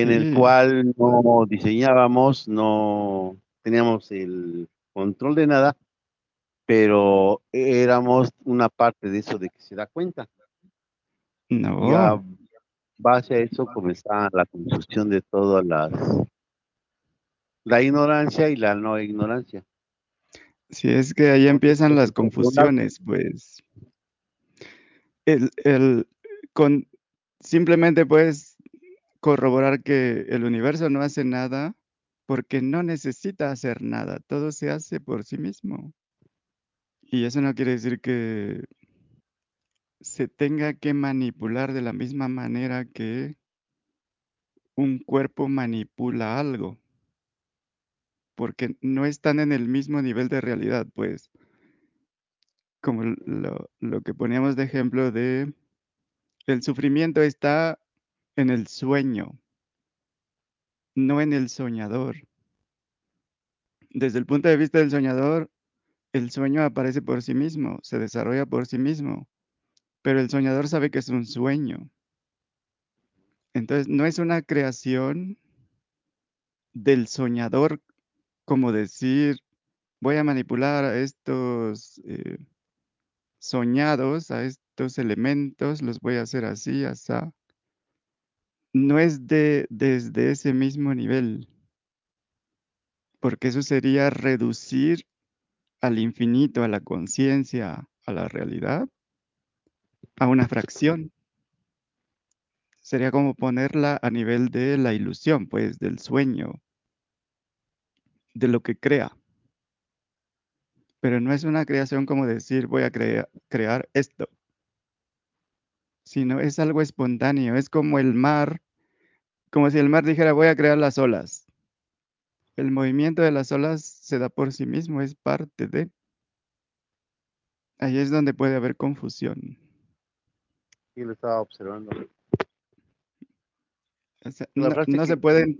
en el Sí, cual no diseñábamos, no teníamos el control de nada, pero éramos una parte de eso de que se da cuenta. Y a no. base a eso comenzaba la construcción de todas las la ignorancia y la no ignorancia. Si es que ahí empiezan las confusiones, pues. El, el, con, simplemente puedes corroborar que el universo no hace nada porque no necesita hacer nada. Todo se hace por sí mismo. Y eso no quiere decir que se tenga que manipular de la misma manera que un cuerpo manipula algo. porque no están en el mismo nivel de realidad, pues. Como lo, lo que poníamos de ejemplo de el sufrimiento está en el sueño, no en el soñador. Desde el punto de vista del soñador, el sueño aparece por sí mismo, se desarrolla por sí mismo, pero el soñador sabe que es un sueño. Entonces, no es una creación del soñador como decir, voy a manipular a estos eh, soñados, a estos elementos, los voy a hacer así, así. No es de, desde ese mismo nivel, porque eso sería reducir al infinito, a la conciencia, a la realidad, a una fracción. Sería como ponerla a nivel de la ilusión, pues, del sueño, de lo que crea. Pero no es una creación como decir voy a crear esto, sino es algo espontáneo, es como el mar, como si el mar dijera voy a crear las olas. El movimiento de las olas se da por sí mismo, es parte de... Ahí es donde puede haber confusión. Sí, lo estaba observando. no, no se puede...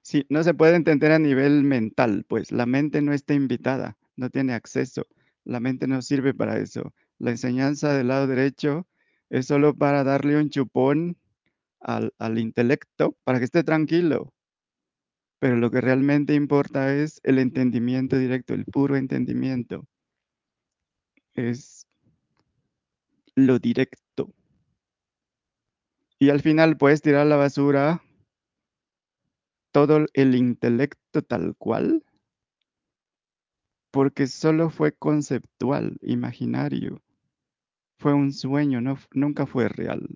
Sí, no se puede entender a nivel mental, pues la mente no está invitada, no tiene acceso, la mente no sirve para eso. La enseñanza del lado derecho es solo para darle un chupón al, intelecto para que esté tranquilo. Pero lo que realmente importa es el entendimiento directo, el puro entendimiento. Es lo directo. Y al final puedes tirar a la basura todo el intelecto tal cual, porque solo fue conceptual, imaginario. Fue un sueño, no, nunca fue real.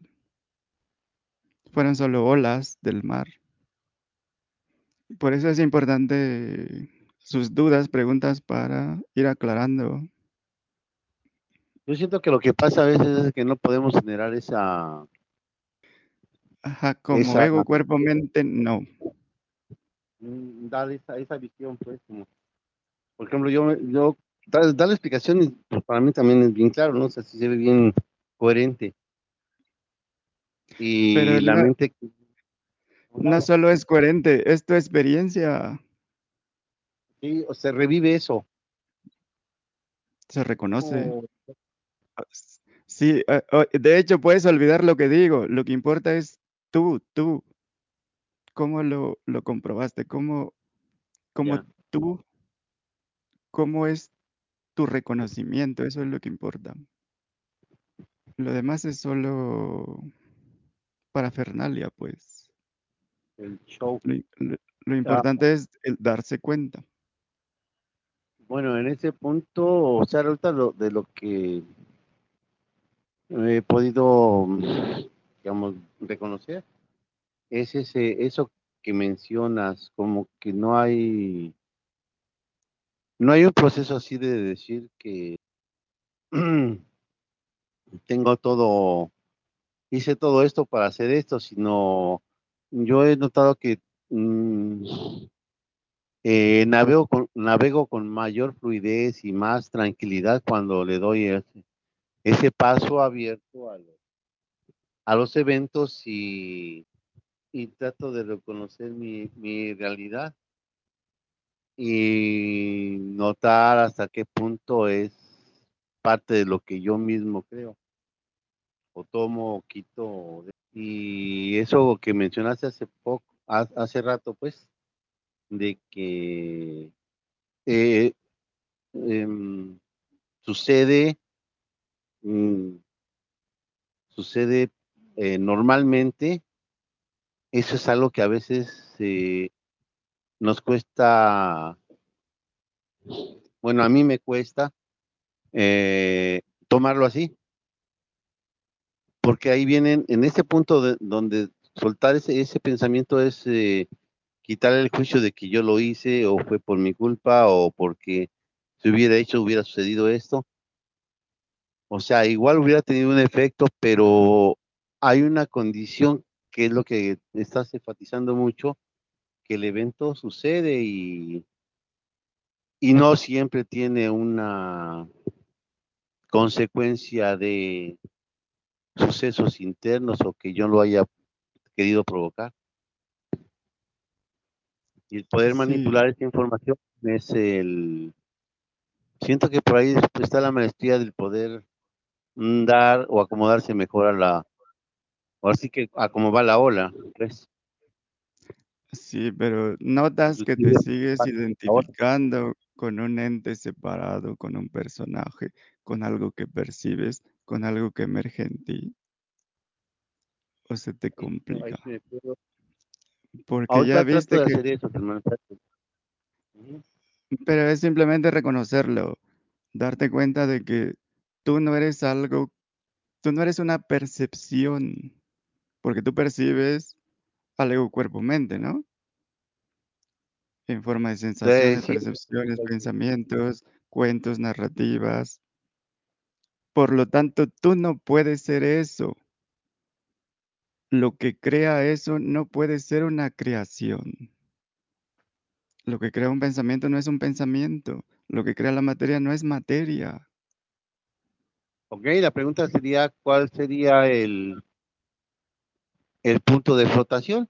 Fueron solo olas del mar. Por eso es importante sus dudas, preguntas para ir aclarando. Yo siento que lo que pasa a veces es que no podemos generar esa... Ajá, como ego, cuerpo, mente, no. Mm, dar esa, esa visión, pues, como, por ejemplo, yo, yo dar, la explicación, pues, para mí también es bien claro, ¿no? O sea, si se ve bien coherente. Y la mente... No solo es coherente, es tu experiencia. Sí, o se revive eso. Se reconoce. Ah, sí, ah, oh, de hecho puedes olvidar lo que digo, lo que importa es tú, tú. ¿Cómo lo, lo comprobaste? ¿Cómo, cómo tú, cómo es tu reconocimiento? Eso es lo que importa. Lo demás es solo parafernalia, pues el show. Lo, ah. importante es el darse cuenta. Bueno, en ese punto, o sea, ahorita lo, de lo que he podido, digamos, reconocer, es ese, eso que mencionas, como que no hay, no hay un proceso así de decir que tengo todo, hice todo esto para hacer esto, sino yo he notado que mm, eh, navego, con, navego con mayor fluidez y más tranquilidad cuando le doy ese, paso abierto a los, a los eventos y, y, trato de reconocer mi, mi realidad y notar hasta qué punto es parte de lo que yo mismo creo o tomo o quito y eso que mencionaste hace poco, hace rato, pues, de que eh, em, sucede, mm, sucede eh, normalmente, eso es algo que a veces eh, nos cuesta, bueno, a mí me cuesta tomarlo así, porque ahí vienen, en este punto de, donde soltar ese, ese pensamiento es eh, quitar el juicio de que yo lo hice o fue por mi culpa o porque si hubiera hecho hubiera sucedido esto. O sea, igual hubiera tenido un efecto, pero hay una condición que es lo que estás enfatizando mucho, que el evento sucede y, y no siempre tiene una consecuencia de sucesos internos o que yo lo haya querido provocar. Y el poder Sí. manipular esta información es el... Siento que por ahí está la maestría del poder mm, dar o acomodarse mejor a la... Ahora sí que a cómo va la ola. ¿ves? Sí, pero notas que te sigues identificando con un ente separado, con un personaje, con algo que percibes, con algo que emerge en ti. O se te complica. Porque ya viste que... Pero es simplemente reconocerlo, darte cuenta de que tú no eres algo, tú no eres una percepción, porque tú percibes algo cuerpo-mente, ¿no? En forma de sensaciones, sí. percepciones, pensamientos, cuentos, narrativas. Por lo tanto, tú no puedes ser eso. Lo que crea eso no puede ser una creación. Lo que crea un pensamiento no es un pensamiento. Lo que crea la materia no es materia. Ok, la pregunta sería, ¿cuál sería el, el punto de flotación?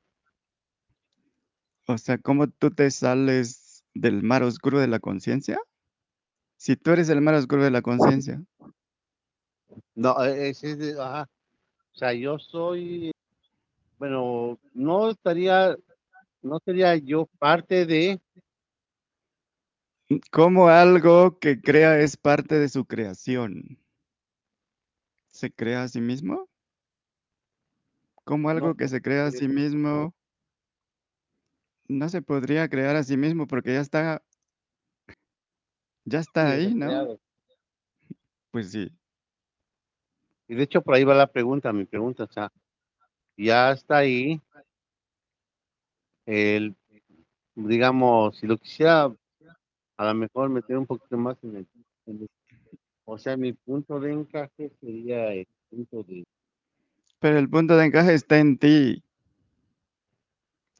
O sea, ¿cómo tú te sales del mar oscuro de la conciencia? Si tú eres el mar oscuro de la conciencia, No, ese es ajá. O sea, yo soy, bueno, no estaría, no sería yo parte de, ¿cómo algo que crea es parte de su creación? ¿Se crea a sí mismo? ¿Cómo algo No, que se crea a sí mismo no se podría crear a sí mismo porque ya está, ya está sí, ahí, está ¿no? creado. Pues sí. Y de hecho por ahí va la pregunta, mi pregunta, o sea, ya está ahí, el, digamos, si lo quisiera a lo mejor meter un poquito más en el, en el- o sea, mi punto de encaje sería el punto de, Pero el punto de encaje está en ti.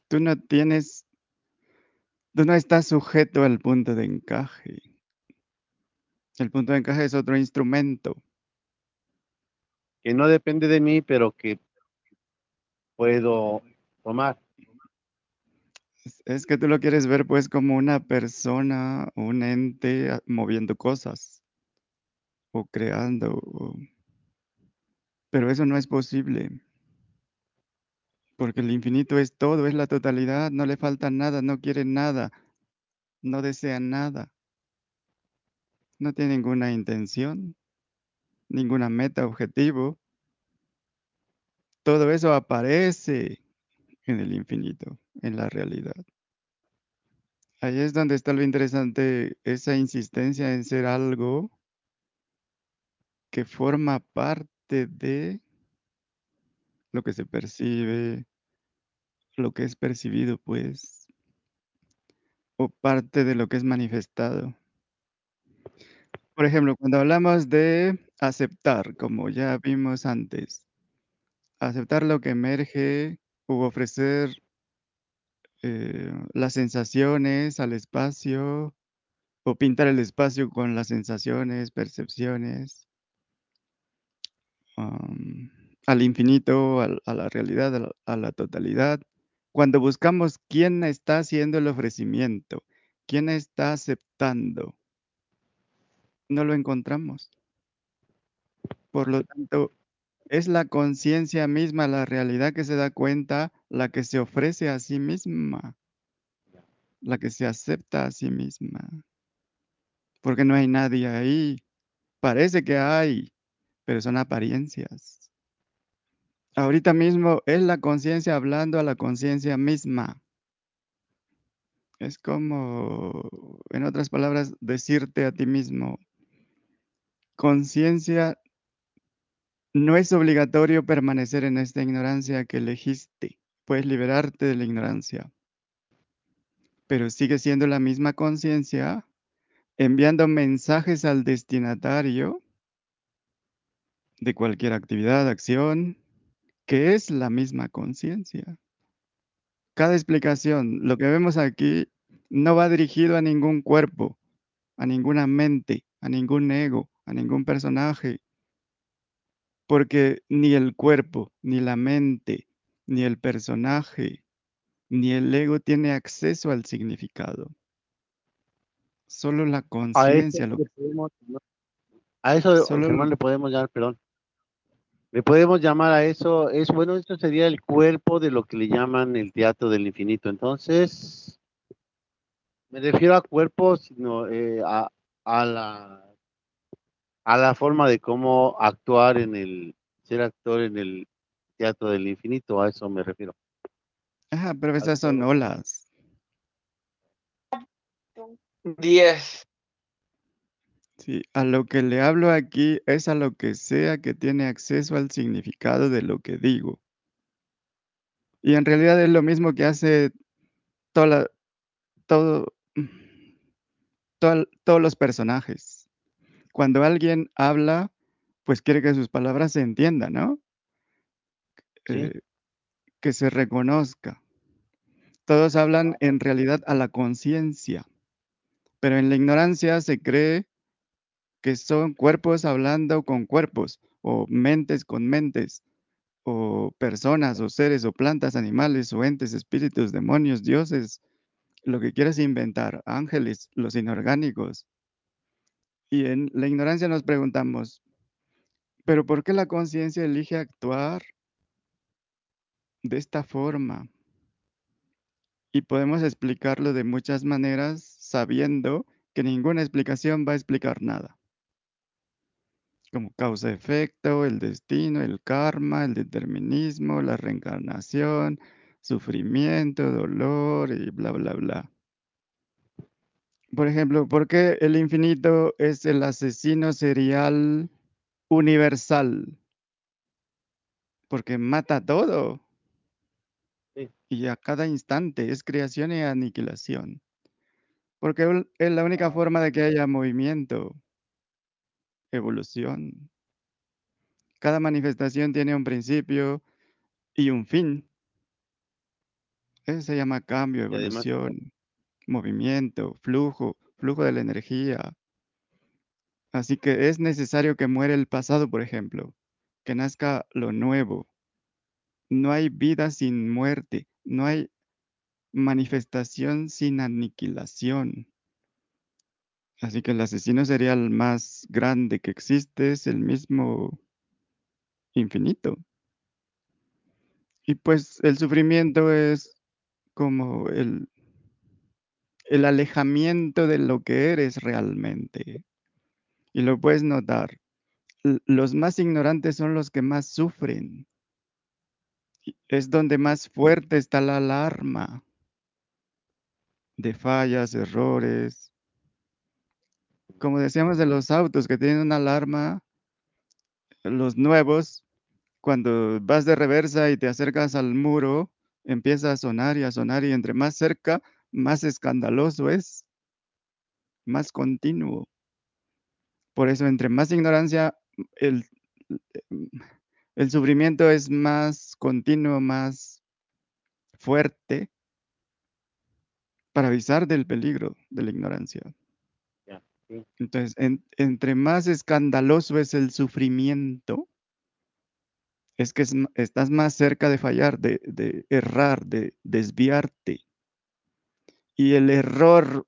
Tú no tienes, tú no estás sujeto al punto de encaje. El punto de encaje es otro instrumento. que no depende de mí, pero que puedo tomar. Es, que tú lo quieres ver pues como una persona, un ente moviendo cosas o creando. o- Pero eso no es posible. Porque el infinito es todo, es la totalidad, no le falta nada, no quiere nada, no desea nada, no tiene ninguna intención, ninguna meta, objetivo. Todo eso aparece en el infinito, en la realidad. Ahí es donde está lo interesante, esa insistencia en ser algo que forma parte de lo que se percibe, lo que es percibido, pues, o parte de lo que es manifestado. Por ejemplo, cuando hablamos de aceptar, como ya vimos antes, aceptar lo que emerge u ofrecer eh, las sensaciones al espacio o pintar el espacio con las sensaciones, percepciones, al infinito, a la realidad, a la totalidad. Cuando buscamos quién está haciendo el ofrecimiento, quién está aceptando, no lo encontramos. Por lo tanto, es la conciencia misma, la realidad que se da cuenta, la que se ofrece a sí misma, la que se acepta a sí misma. Porque no hay nadie ahí. Parece que hay, pero son apariencias. Ahorita mismo es la conciencia hablando a la conciencia misma. Es como, en otras palabras, decirte a ti mismo, conciencia, no es obligatorio permanecer en esta ignorancia que elegiste. Puedes liberarte de la ignorancia. Pero sigue siendo la misma conciencia enviando mensajes al destinatario de cualquier actividad, acción, que es la misma conciencia. cada explicación, lo que vemos aquí, no va dirigido a ningún cuerpo, a ninguna mente, a ningún ego, a ningún personaje. Porque ni el cuerpo, ni la mente, ni el personaje, ni el ego tiene acceso al significado. Solo la A conciencia lo le podemos, a eso, Solo Germán, lo- le podemos llamar, perdón. Le podemos llamar a eso, es bueno, esto sería el cuerpo de lo que le llaman el teatro del infinito. Entonces, me refiero a cuerpo, sino eh, a, a la a la forma de cómo actuar en el ser actor en el teatro del infinito, a eso me refiero. Ajá, pero esas son olas. 10. Sí, a lo que le hablo aquí es a lo que sea que tiene acceso al significado de lo que digo. Y en realidad es lo mismo que hace toda la- todo, toda- todos los personajes. Cuando alguien habla, pues quiere que sus palabras se entiendan, ¿no? Sí. Eh, que se reconozca. Todos hablan en realidad a la conciencia, pero en la ignorancia se cree que son cuerpos hablando con cuerpos, o mentes con mentes, o personas, o seres, o plantas, animales, o entes, espíritus, demonios, dioses, lo que quieras inventar, ángeles, los inorgánicos. Y en la ignorancia nos preguntamos, ¿pero por qué la conciencia elige actuar de esta forma? Y podemos explicarlo de muchas maneras sabiendo que ninguna explicación va a explicar nada. Como causa-efecto, el destino, el karma, el determinismo, la reencarnación, sufrimiento, dolor y bla, bla, bla. Por ejemplo, ¿por qué el infinito es el asesino serial universal? Porque mata todo. Sí. Y a cada instante es creación y aniquilación. Porque es la única forma de que haya movimiento, evolución. Cada manifestación tiene un principio y un fin. Eso se llama cambio, además- evolución, movimiento, flujo, flujo de la energía. Así que es necesario que muera el pasado, por ejemplo, que nazca lo nuevo. No hay vida sin muerte, no hay manifestación sin aniquilación. Así que el asesino serial más grande que existe es el mismo infinito. Y pues el sufrimiento es como el, el alejamiento de lo que eres realmente. Y lo puedes notar. Los más ignorantes son los que más sufren. Es donde más fuerte está la alarma de fallas, errores. Como decíamos de los autos que tienen una alarma, los nuevos, cuando vas de reversa y te acercas al muro, empieza a sonar y a sonar y entre más cerca, más escandaloso es, más continuo. Por eso, entre más ignorancia, el, el sufrimiento es más continuo, más fuerte para avisar del peligro de la ignorancia. Entonces, en- entre más escandaloso es el sufrimiento, es que estás más cerca de fallar, de, de errar, de desviarte. Y el error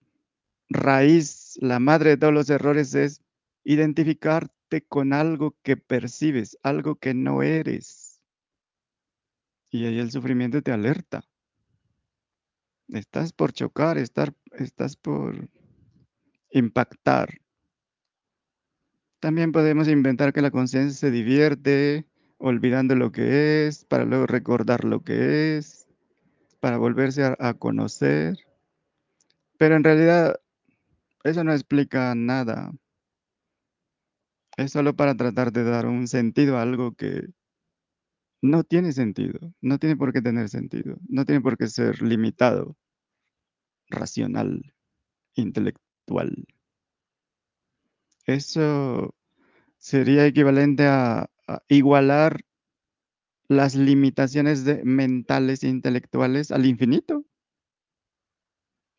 raíz, la madre de todos los errores es identificarte con algo que percibes, algo que no eres. Y ahí el sufrimiento te alerta. Estás por chocar, estar, estás por impactar. También podemos inventar que la conciencia se divierte olvidando lo que es, para luego recordar lo que es, para volverse a, a conocer. Pero en realidad eso no explica nada. Es solo para tratar de dar un sentido a algo que no tiene sentido, no tiene por qué tener sentido, no tiene por qué ser limitado, racional, intelectual. Eso sería equivalente a, igualar las limitaciones de- mentales e intelectuales al infinito.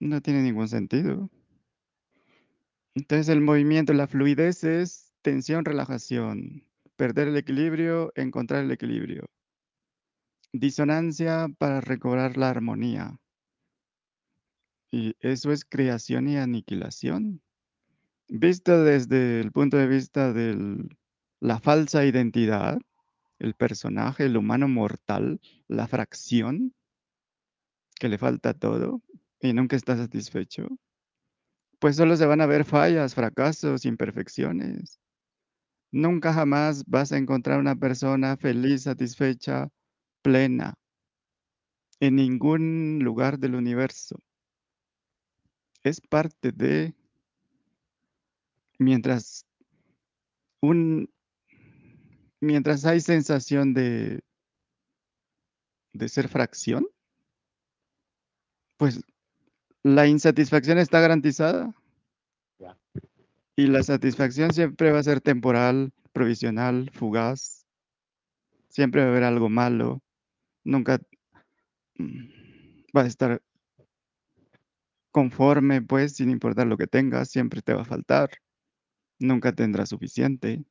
No tiene ningún sentido. Entonces el movimiento, la fluidez es tensión, relajación, perder el equilibrio, encontrar el equilibrio. Disonancia para recobrar la armonía. Y eso es creación y aniquilación. Visto desde el punto de vista de la falsa identidad, el personaje, el humano mortal, la fracción, que le falta todo y nunca está satisfecho, pues solo se van a ver fallas, fracasos, imperfecciones. Nunca jamás vas a encontrar una persona feliz, satisfecha, plena, en ningún lugar del universo. Es parte de, mientras un, mientras hay sensación de, de ser fracción, pues la insatisfacción está garantizada. Y la satisfacción siempre va a ser temporal, provisional, fugaz. Siempre va a haber algo malo. Nunca mm, va a estar conforme, pues, sin importar lo que tengas, siempre te va a faltar. Nunca tendrás suficiente.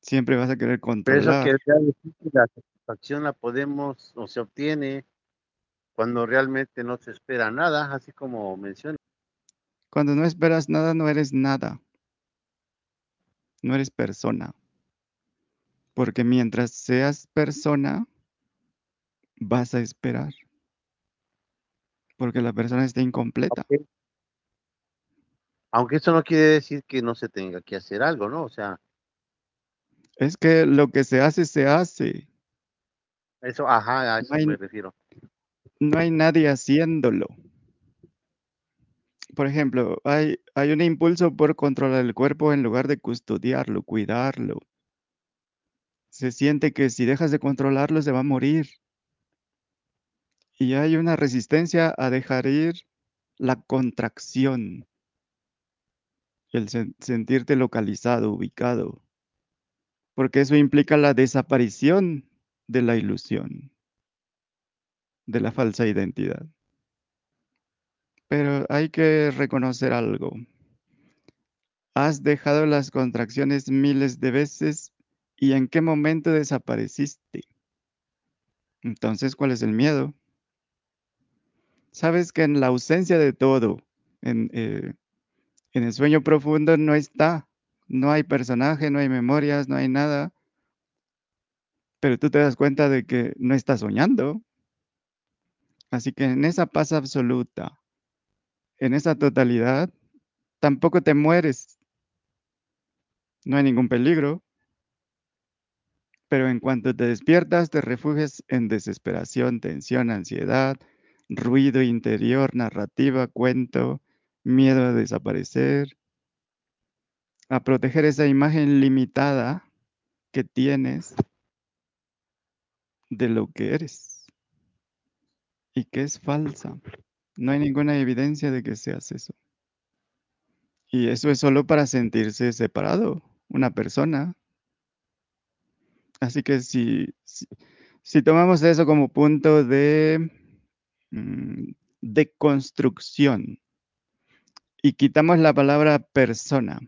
Siempre vas a querer Pero eso controlar. que la satisfacción la podemos o se obtiene cuando realmente no se espera nada, así como menciona. Cuando no esperas nada, no eres nada. No eres persona. Porque mientras seas persona, vas a esperar. Porque la persona está incompleta. Aunque, aunque eso no quiere decir que no se tenga que hacer algo, ¿no? O sea, Es que lo que se hace, se hace. eso, ajá, a eso hay- me refiero. No hay nadie haciéndolo. Por ejemplo, hay, hay un impulso por controlar el cuerpo en lugar de custodiarlo, cuidarlo. Se siente que si dejas de controlarlo se va a morir. Y hay una resistencia a dejar ir la contracción, el sen- sentirte localizado, ubicado, porque eso implica la desaparición de la ilusión, de la falsa identidad. Pero hay que reconocer algo. Has dejado las contracciones miles de veces y en qué momento desapareciste. Entonces, ¿cuál es el miedo? Sabes que en la ausencia de todo, en, eh, en el sueño profundo no está, no hay personaje, no hay memorias, no hay nada, pero tú te das cuenta de que no estás soñando. Así que en esa paz absoluta, en esa totalidad, tampoco te mueres. No hay ningún peligro. Pero en cuanto te despiertas, te refugias en desesperación, tensión, ansiedad, ruido interior, narrativa, cuento, miedo a desaparecer, a proteger esa imagen limitada que tienes de lo que eres y que es falsa. No hay ninguna evidencia de que seas eso. Y eso es solo para sentirse separado, una persona. Así que si, si, si tomamos eso como punto de, de construcción y quitamos la palabra persona,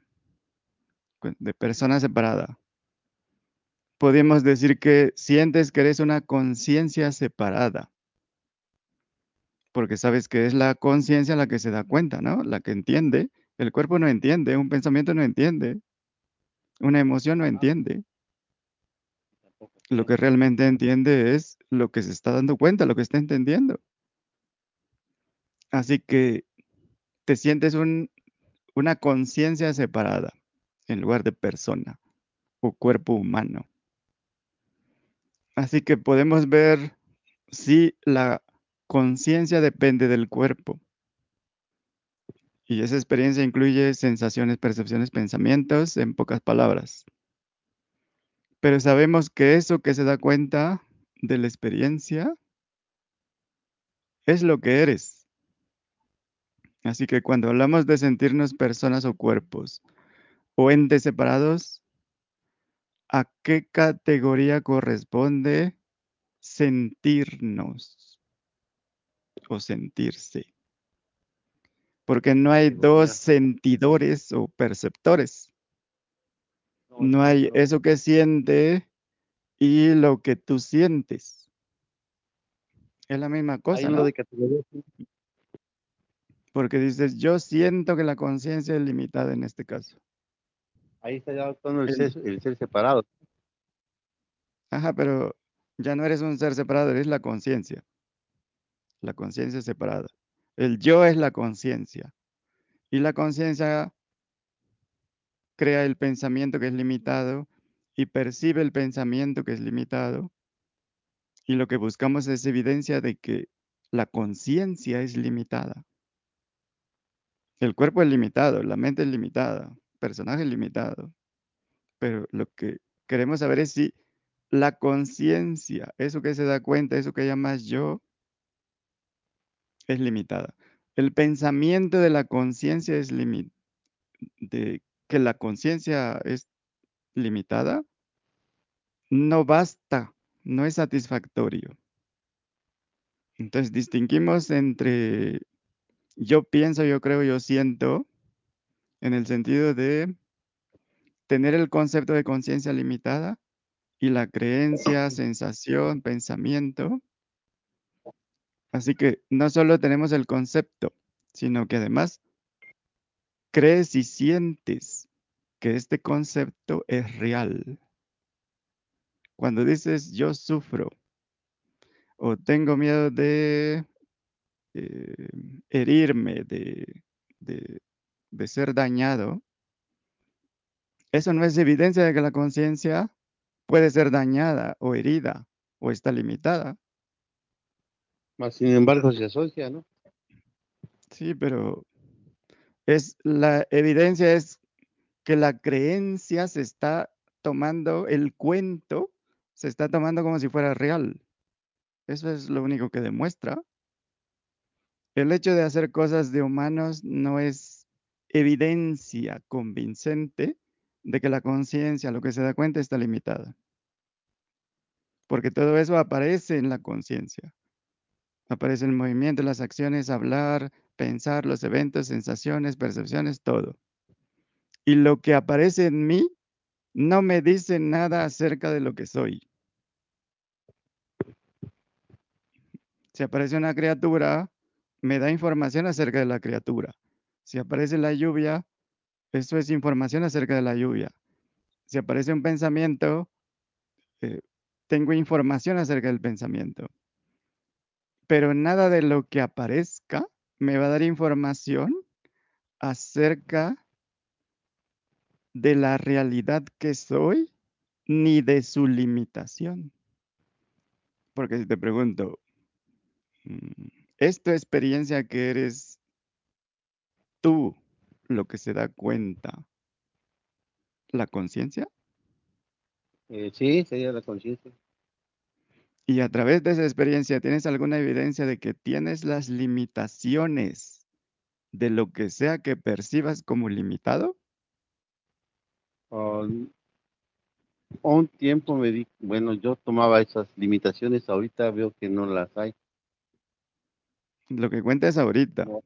de persona separada, podemos decir que sientes que eres una conciencia separada. Porque sabes que es la conciencia la que se da cuenta, ¿no? La que entiende. El cuerpo no entiende, un pensamiento no entiende, una emoción no entiende. Lo que realmente entiende es lo que se está dando cuenta, lo que está entendiendo. Así que te sientes un- una conciencia separada en lugar de persona o cuerpo humano. Así que podemos ver si la conciencia depende del cuerpo. Y esa experiencia incluye sensaciones, percepciones, pensamientos, en pocas palabras. Pero sabemos que eso que se da cuenta de la experiencia es lo que eres. Así que cuando hablamos de sentirnos personas o cuerpos o entes separados, ¿A qué categoría corresponde sentirnos o sentirse? Porque no hay dos sentidores o perceptores. No hay eso que siente y lo que tú sientes. Es la misma cosa, Hay ¿no? de categoría. Porque dices, yo siento que la conciencia es limitada en este caso. Ahí está ya todo el El- ser, el ser separado. Ajá, pero ya no eres un ser separado, eres la conciencia. La conciencia separada. El yo es la conciencia. Y la conciencia crea el pensamiento que es limitado y percibe el pensamiento que es limitado. Y lo que buscamos es evidencia de que la conciencia es limitada. El cuerpo es limitado, la mente es limitada, personaje es limitado. Pero lo que queremos saber es si la conciencia, eso que se da cuenta, eso que llamas yo, es limitada. El pensamiento de la conciencia es limitado. De que la conciencia es limitada, no basta, no es satisfactorio. Entonces distinguimos entre yo pienso, yo creo, yo siento, en el sentido de tener el concepto de conciencia limitada y la creencia, sensación, pensamiento. Así que no solo tenemos el concepto, sino que además crees y sientes que este concepto es real. Cuando dices yo sufro o tengo miedo de eh, herirme, de, de- de ser dañado, eso no es evidencia de que la conciencia puede ser dañada o herida o está limitada. Sin embargo se asocia, ¿no? Sí, pero es la evidencia es que la creencia se está tomando, el cuento se está tomando como si fuera real. Eso es lo único que demuestra. El hecho de hacer cosas de humanos no es evidencia convincente de que la conciencia, lo que se da cuenta, está limitada. Porque todo eso aparece en la conciencia. Aparece el movimiento, las acciones, hablar, pensar, los eventos, sensaciones, percepciones, todo. Y lo que aparece en mí no me dice nada acerca de lo que soy. Si aparece una criatura, me da información acerca de la criatura. Si aparece la lluvia, eso es información acerca de la lluvia. Si aparece un pensamiento, eh, tengo información acerca del pensamiento. Pero nada de lo que aparezca me va a dar información acerca de la realidad que soy ni de su limitación. Porque si te pregunto, mm, ¿es tu experiencia que eres tú lo que se da cuenta? ¿La conciencia? Eh, sí, sería la conciencia. Y a través de esa experiencia, ¿tienes alguna evidencia de que tienes las limitaciones de lo que sea que percibas como limitado? Um, un tiempo me di, bueno, yo tomaba esas limitaciones, ahorita veo que no las hay. Lo que cuentas ahorita. No.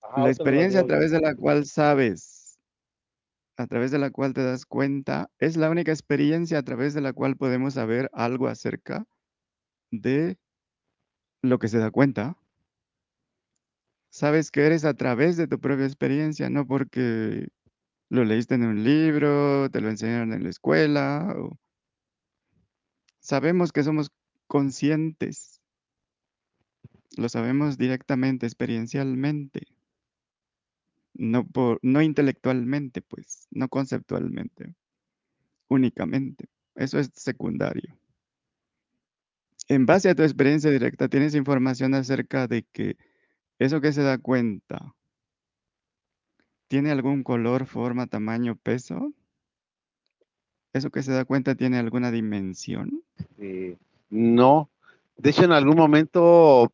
Ajá, La ahorita las experiencia a través de la cual sabes, a través de la cual te das cuenta, es la única experiencia a través de la cual podemos saber algo acerca de lo que se da cuenta. Sabes que eres a través de tu propia experiencia, no porque lo leíste en un libro, te lo enseñaron en la escuela. o- Sabemos que somos conscientes. Lo sabemos directamente, experiencialmente. No, por, no intelectualmente, pues, no conceptualmente, únicamente. Eso es secundario. En base a tu experiencia directa, tienes información acerca de que eso que se da cuenta tiene algún color, forma, tamaño, peso. Eso que se da cuenta tiene alguna dimensión. Eh, no. De hecho, en algún momento,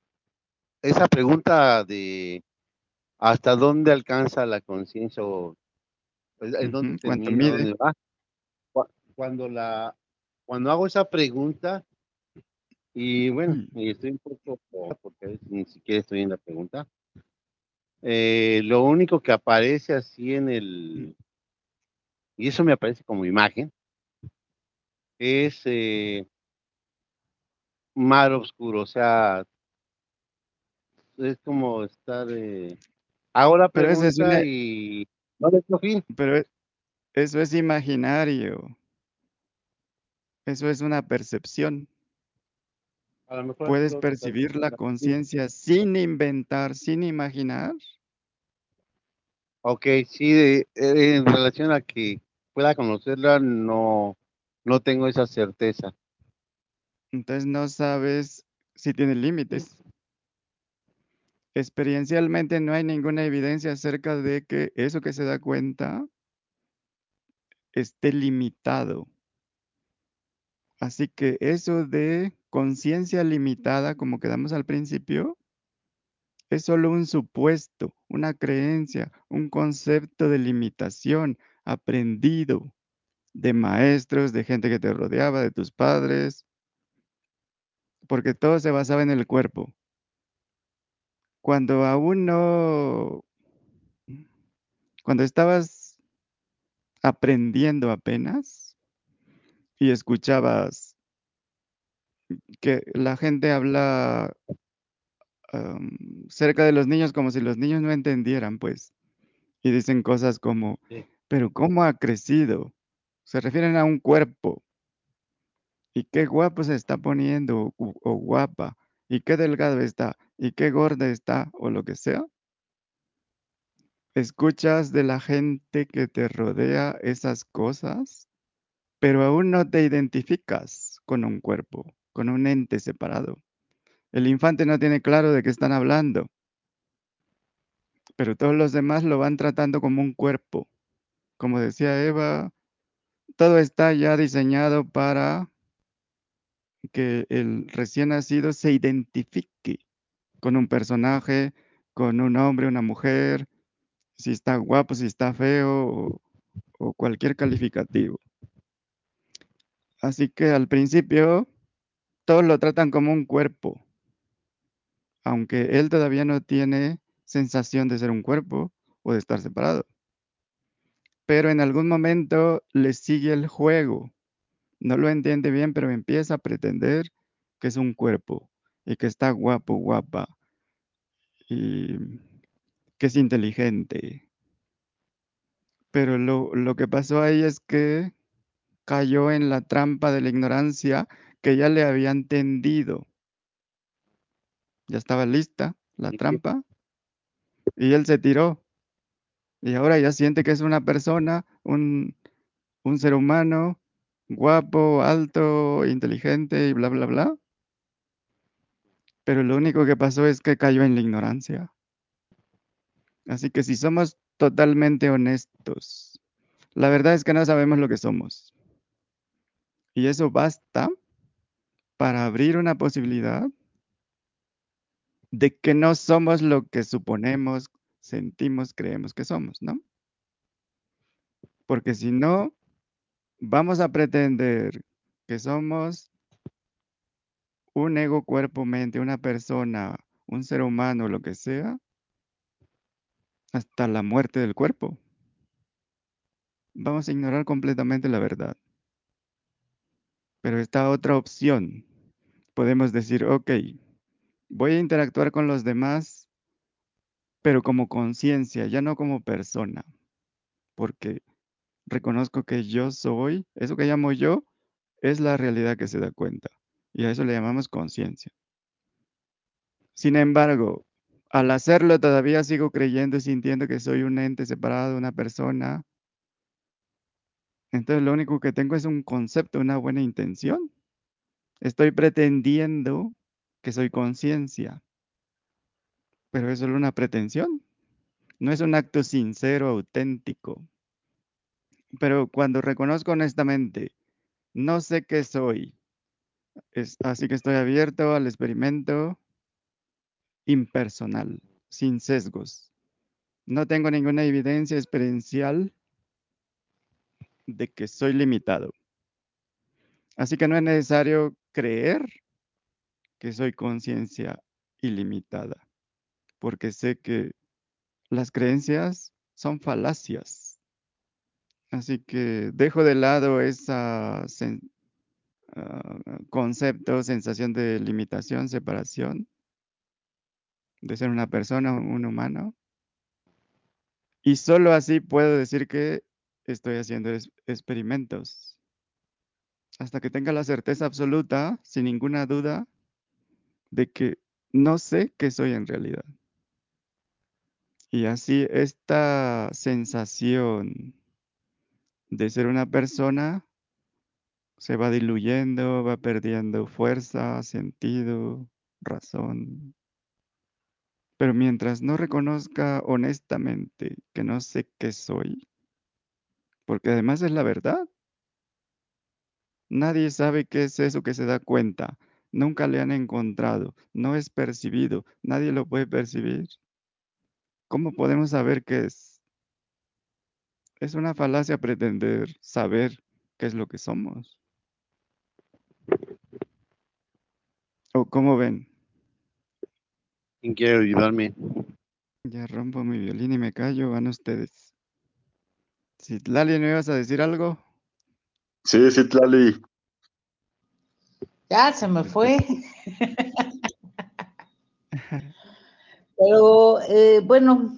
esa pregunta de hasta dónde alcanza la conciencia o en en dónde cuando la, cuando hago esa pregunta, y bueno, Mm. y estoy un poco, porque ni siquiera estoy en la pregunta, eh, lo único que aparece así en el, y eso me aparece como imagen, es eh, mar oscuro, o sea, es como estar, eh, hago la Pero eso es una- y no le fin. Pero e- eso es imaginario. Eso es una percepción. A lo mejor Puedes percibir la conciencia sin inventar, sin imaginar. Ok, sí, de- eh, en relación a que pueda conocerla, no, no tengo esa certeza. Entonces no sabes si tiene límites. Experiencialmente no hay ninguna evidencia acerca de que eso que se da cuenta esté limitado. Así que eso de conciencia limitada, como quedamos al principio, es solo un supuesto, una creencia, un concepto de limitación aprendido de maestros, de gente que te rodeaba, de tus padres, porque todo se basaba en el cuerpo. Cuando aún no, cuando estabas aprendiendo apenas y escuchabas que la gente habla cerca de los niños como si los niños no entendieran, pues, y dicen cosas como, Sí. pero ¿cómo ha crecido? Se refieren a un cuerpo. Y qué guapo se está poniendo o, o guapa. Y qué delgado está. Y qué gorda está o lo que sea. Escuchas de la gente que te rodea esas cosas, pero aún no te identificas con un cuerpo, con un ente separado. El infante no tiene claro de qué están hablando, pero todos los demás lo van tratando como un cuerpo. Como decía Eva, todo está ya diseñado para que el recién nacido se identifique con un personaje, con un hombre, una mujer, si está guapo, si está feo o, o cualquier calificativo. Así que al principio todos lo tratan como un cuerpo, aunque él todavía no tiene sensación de ser un cuerpo o de estar separado. Pero en algún momento le sigue el juego. No lo entiende bien, pero empieza a pretender que es un cuerpo y que está guapo, guapa y que es inteligente. Pero lo, lo que pasó ahí es que cayó en la trampa de la ignorancia que ya le habían tendido. Ya estaba lista la trampa y él se tiró. Y ahora ya siente que es una persona, un, un ser humano, guapo, alto, inteligente y bla, bla, bla. Pero lo único que pasó es que cayó en la ignorancia. Así que si somos totalmente honestos, la verdad es que no sabemos lo que somos. Y eso basta para abrir una posibilidad de que no somos lo que suponemos, sentimos, creemos que somos, ¿no? Porque si no, vamos a pretender que somos un ego, cuerpo, mente, una persona, un ser humano, lo que sea, hasta la muerte del cuerpo. Vamos a ignorar completamente la verdad. Pero esta otra opción, podemos decir, ok, voy a interactuar con los demás, pero como conciencia, ya no como persona, porque reconozco que yo soy, eso que llamo yo, es la realidad que se da cuenta, y a eso le llamamos conciencia. Sin embargo, al hacerlo todavía sigo creyendo y sintiendo que soy un ente separado, una persona. Entonces lo único que tengo es un concepto, una buena intención. Estoy pretendiendo que soy conciencia, pero es solo una pretensión. No es un acto sincero, auténtico. Pero cuando reconozco honestamente, no sé qué soy, es, así que estoy abierto al experimento impersonal, sin sesgos. No tengo ninguna evidencia experiencial de que soy limitado. Así que no es necesario creer que soy conciencia ilimitada, porque sé que las creencias son falacias. Así que dejo de lado esa ah, concepto, sensación de limitación, separación, de ser una persona, un humano. Y solo así puedo decir que estoy haciendo experimentos. Hasta que tenga la certeza absoluta, sin ninguna duda, de que no sé qué soy en realidad. Y así esta sensación de ser una persona se va diluyendo, va perdiendo fuerza, sentido, razón. Pero mientras no reconozca honestamente que no sé qué soy, porque además es la verdad, nadie sabe qué es eso que se da cuenta, nunca le han encontrado, no es percibido, nadie lo puede percibir. ¿Cómo podemos saber qué es? Es una falacia pretender saber qué es lo que somos. ¿O cómo ven? ¿Quién quiere ayudarme? Ya rompo mi violín y me callo, van ustedes. Si Lali, ¿no ibas a decir algo? Sí, sí, Tlali. Ya se me fue. Pero eh, bueno,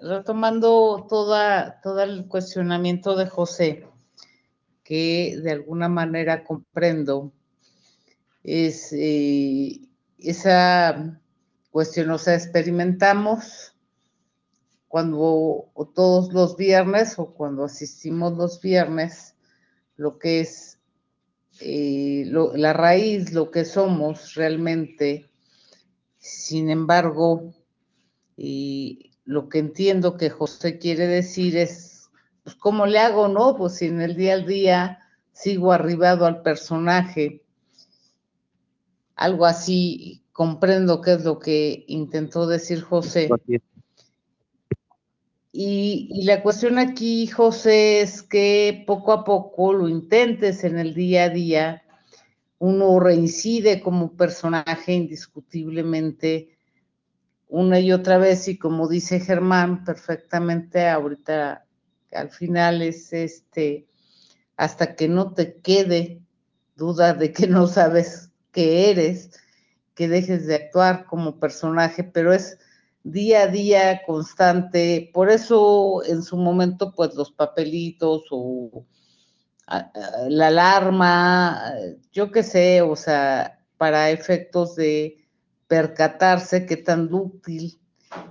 retomando toda, todo el cuestionamiento de José, que de alguna manera comprendo, es eh, esa cuestión, o sea, experimentamos cuando todos los viernes o cuando asistimos los viernes lo que es eh, lo, la raíz, lo que somos realmente. Sin embargo, y lo que entiendo que José quiere decir es, pues, ¿cómo le hago, no? Pues si en el día al día sigo arribado al personaje, algo así, comprendo qué es lo que intentó decir José. Y, la cuestión aquí, José, es que poco a poco lo intentes en el día a día, uno reincide como personaje indiscutiblemente una y otra vez y como dice Germán perfectamente ahorita al final es este hasta que no te quede duda de que no sabes qué eres, que dejes de actuar como personaje, pero es día a día constante, por eso en su momento pues los papelitos o la alarma, yo qué sé, o sea, para efectos de percatarse qué tan dúctil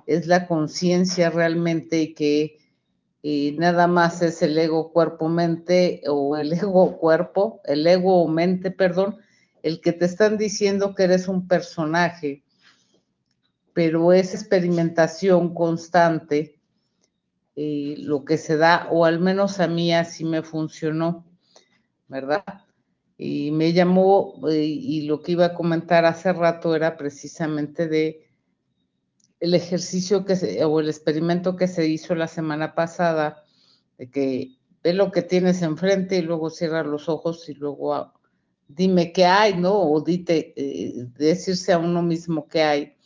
es la conciencia realmente y que eh, nada más es el ego cuerpo-mente o el ego cuerpo, el ego mente, perdón, el que te están diciendo que eres un personaje, pero es experimentación constante eh, lo que se da, o al menos a mí así me funcionó, ¿verdad? Y me llamó, eh, y lo que iba a comentar hace rato era precisamente de el ejercicio que o el experimento que se hizo la semana pasada, de que ve lo que tienes enfrente y luego cierra los ojos y luego dime qué hay, ¿no? O dite, eh, decirse a uno mismo qué hay.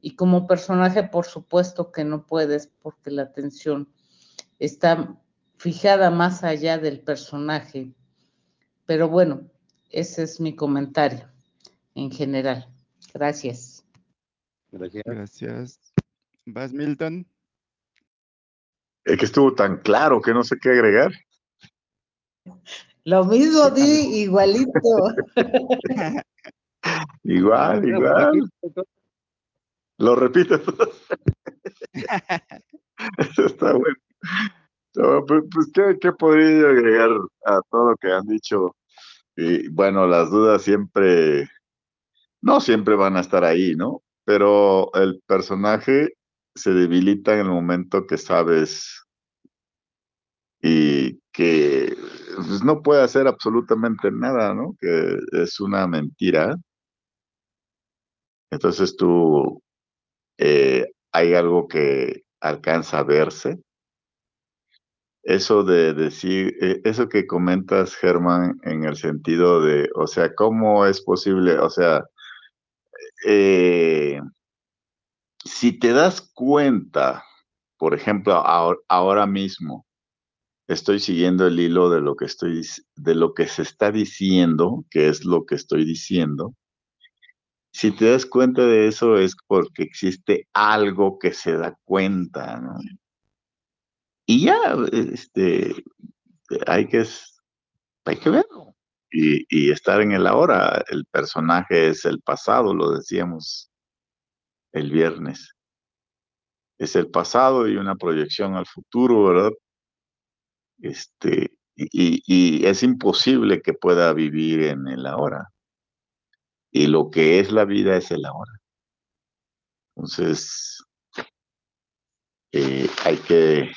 Y como personaje, por supuesto que no puedes, porque la atención está fijada más allá del personaje. Pero bueno, ese es mi comentario en general. Gracias. Gracias. Gracias. ¿Vas, Milton? Es que estuvo tan claro que no sé qué agregar. Lo mismo di, igualito. igual, igual. Lo repito. Eso está bueno. No, pues, pues ¿qué, ¿qué, podría agregar a todo lo que han dicho? Y bueno, las dudas siempre, no siempre van a estar ahí, ¿no? Pero el personaje se debilita en el momento que sabes y que pues, no puede hacer absolutamente nada, ¿no? Que es una mentira. Entonces tú, eh, hay algo que alcanza a verse eso de decir, eh, eso que comentas, Germán, en el sentido de, o sea, ¿cómo es posible? O sea, eh, si te das cuenta, por ejemplo, ahora, ahora mismo, estoy siguiendo el hilo de lo que estoy, de lo que se está diciendo, que es lo que estoy diciendo. Si te das cuenta de eso es porque existe algo que se da cuenta, ¿no? Y ya, este, hay que, hay que verlo y, y estar en el ahora. El personaje es el pasado, lo decíamos el viernes. Es el pasado y una proyección al futuro, ¿verdad? Este, y, y es imposible que pueda vivir en el ahora. Y lo que es la vida es el ahora. Entonces, eh, hay que,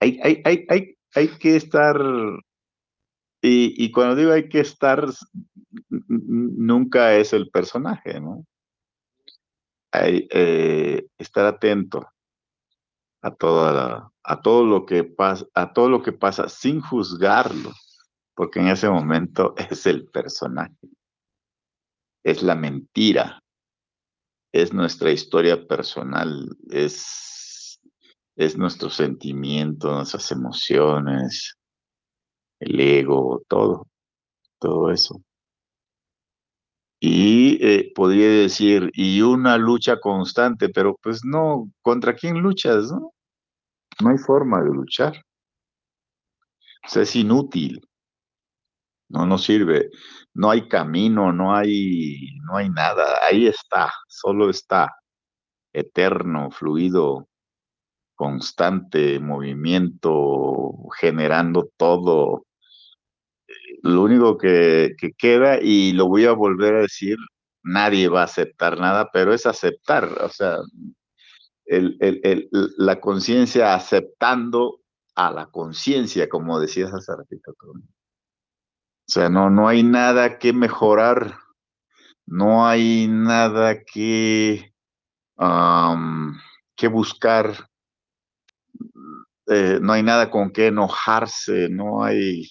hay, hay, hay, hay, hay que estar, y, y cuando digo hay que estar, nunca es el personaje, ¿no? Hay, eh, estar atento a toda a todo lo que pasa, a todo lo que pasa sin juzgarlo, porque en ese momento es el personaje, es la mentira, es nuestra historia personal, es, es nuestro sentimiento, nuestras emociones, el ego, todo, todo eso. Y eh, podría decir, y una lucha constante, pero pues no, ¿contra quién luchas? No, no hay forma de luchar. O sea, es inútil. No nos sirve. No hay camino, no hay, no hay nada. Ahí está, solo está. Eterno, fluido, constante, movimiento, generando todo. Lo único que, que queda, y lo voy a volver a decir, nadie va a aceptar nada, pero es aceptar, o sea, el, el, el, la conciencia aceptando a la conciencia, como decías hace ratito. O sea, no, no hay nada que mejorar, no hay nada que, que buscar, eh, no hay nada con que enojarse, no hay,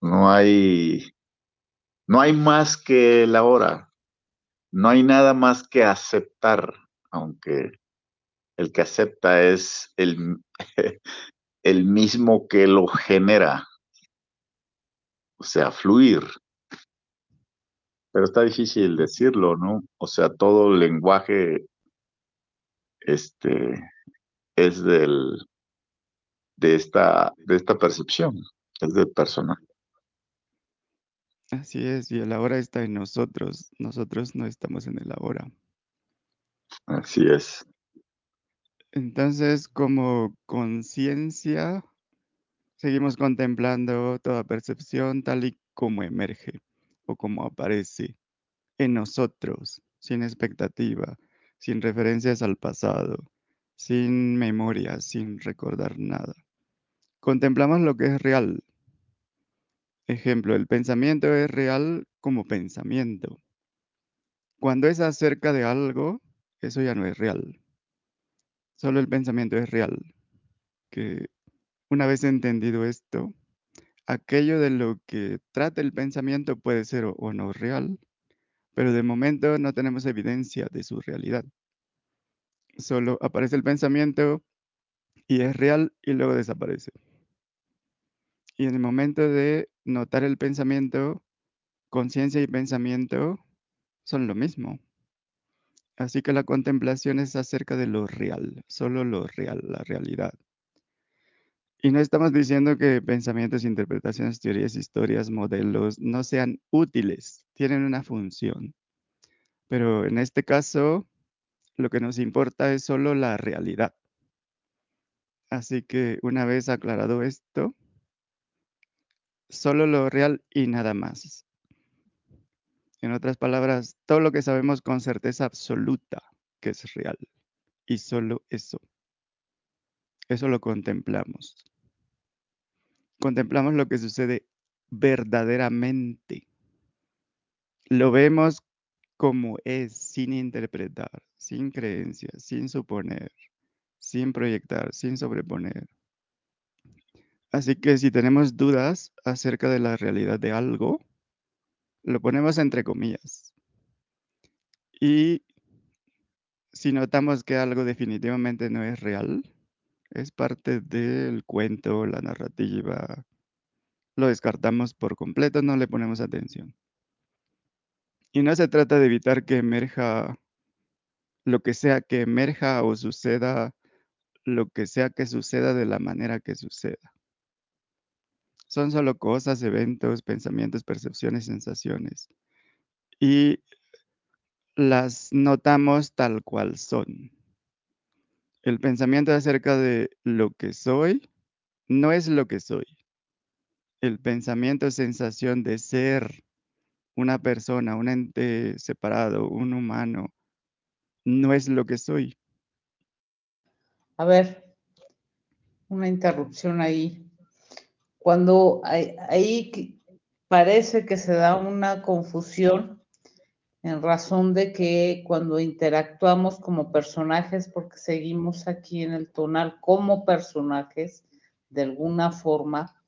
no hay, no hay más que la hora, no hay nada más que aceptar, aunque el que acepta es el, el mismo que lo genera o sea, fluir. Pero está difícil decirlo, ¿no? O sea, todo el lenguaje este, es del, de, esta, de esta percepción, es del personaje. Así es, y el ahora está en nosotros, nosotros no estamos en el ahora. Así es. Entonces, como conciencia, seguimos contemplando toda percepción tal y como emerge o como aparece en nosotros, sin expectativa, sin referencias al pasado, sin memoria, sin recordar nada. Contemplamos lo que es real. Ejemplo, el pensamiento es real como pensamiento. Cuando es acerca de algo, eso ya no es real. Solo el pensamiento es real. Que una vez entendido esto, aquello de lo que trata el pensamiento puede ser o no real, pero de momento no tenemos evidencia de su realidad. Solo aparece el pensamiento y es real y luego desaparece. Y en el momento de notar el pensamiento, conciencia y pensamiento son lo mismo. Así que la contemplación es acerca de lo real, solo lo real, la realidad. Y no estamos diciendo que pensamientos, interpretaciones, teorías, historias, modelos no sean útiles, tienen una función. Pero en este caso, lo que nos importa es solo la realidad. Así que una vez aclarado esto, solo lo real y nada más. En otras palabras, todo lo que sabemos con certeza absoluta que es real. Y solo eso. Eso lo contemplamos. Contemplamos lo que sucede verdaderamente. Lo vemos como es, sin interpretar, sin creencias, sin suponer, sin proyectar, sin sobreponer. Así que si tenemos dudas acerca de la realidad de algo, lo ponemos entre comillas. Y si notamos que algo definitivamente no es real, es parte del cuento, la narrativa, lo descartamos por completo, no le ponemos atención. Y no se trata de evitar que emerja lo que sea que emerja o suceda, lo que sea que suceda de la manera que suceda. Son solo cosas, eventos, pensamientos, percepciones, sensaciones. Y las notamos tal cual son. El pensamiento acerca de lo que soy no es lo que soy. El pensamiento, sensación de ser una persona, un ente separado, un humano, no es lo que soy. A ver, una interrupción ahí. Cuando ahí parece que se da una confusión en razón de que cuando interactuamos como personajes, porque seguimos aquí en el tonal como personajes, de alguna forma,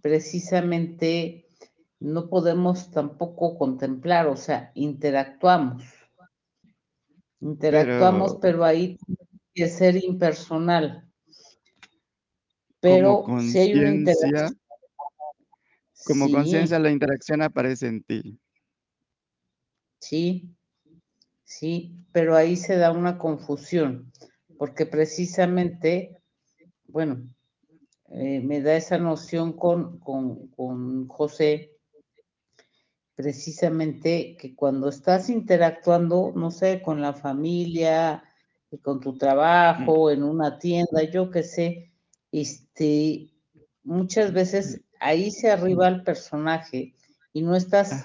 precisamente no podemos tampoco contemplar, o sea, interactuamos. Interactuamos, pero, ahí tiene que ser impersonal. Pero si hay una interacción. Como conciencia, la interacción aparece en ti. Sí, sí, pero ahí se da una confusión, porque precisamente, bueno, eh, me da esa noción con, con, con José, precisamente que cuando estás interactuando, no sé, con la familia, con tu trabajo, en una tienda, yo qué sé, este, muchas veces ahí se arriba el personaje y no estás,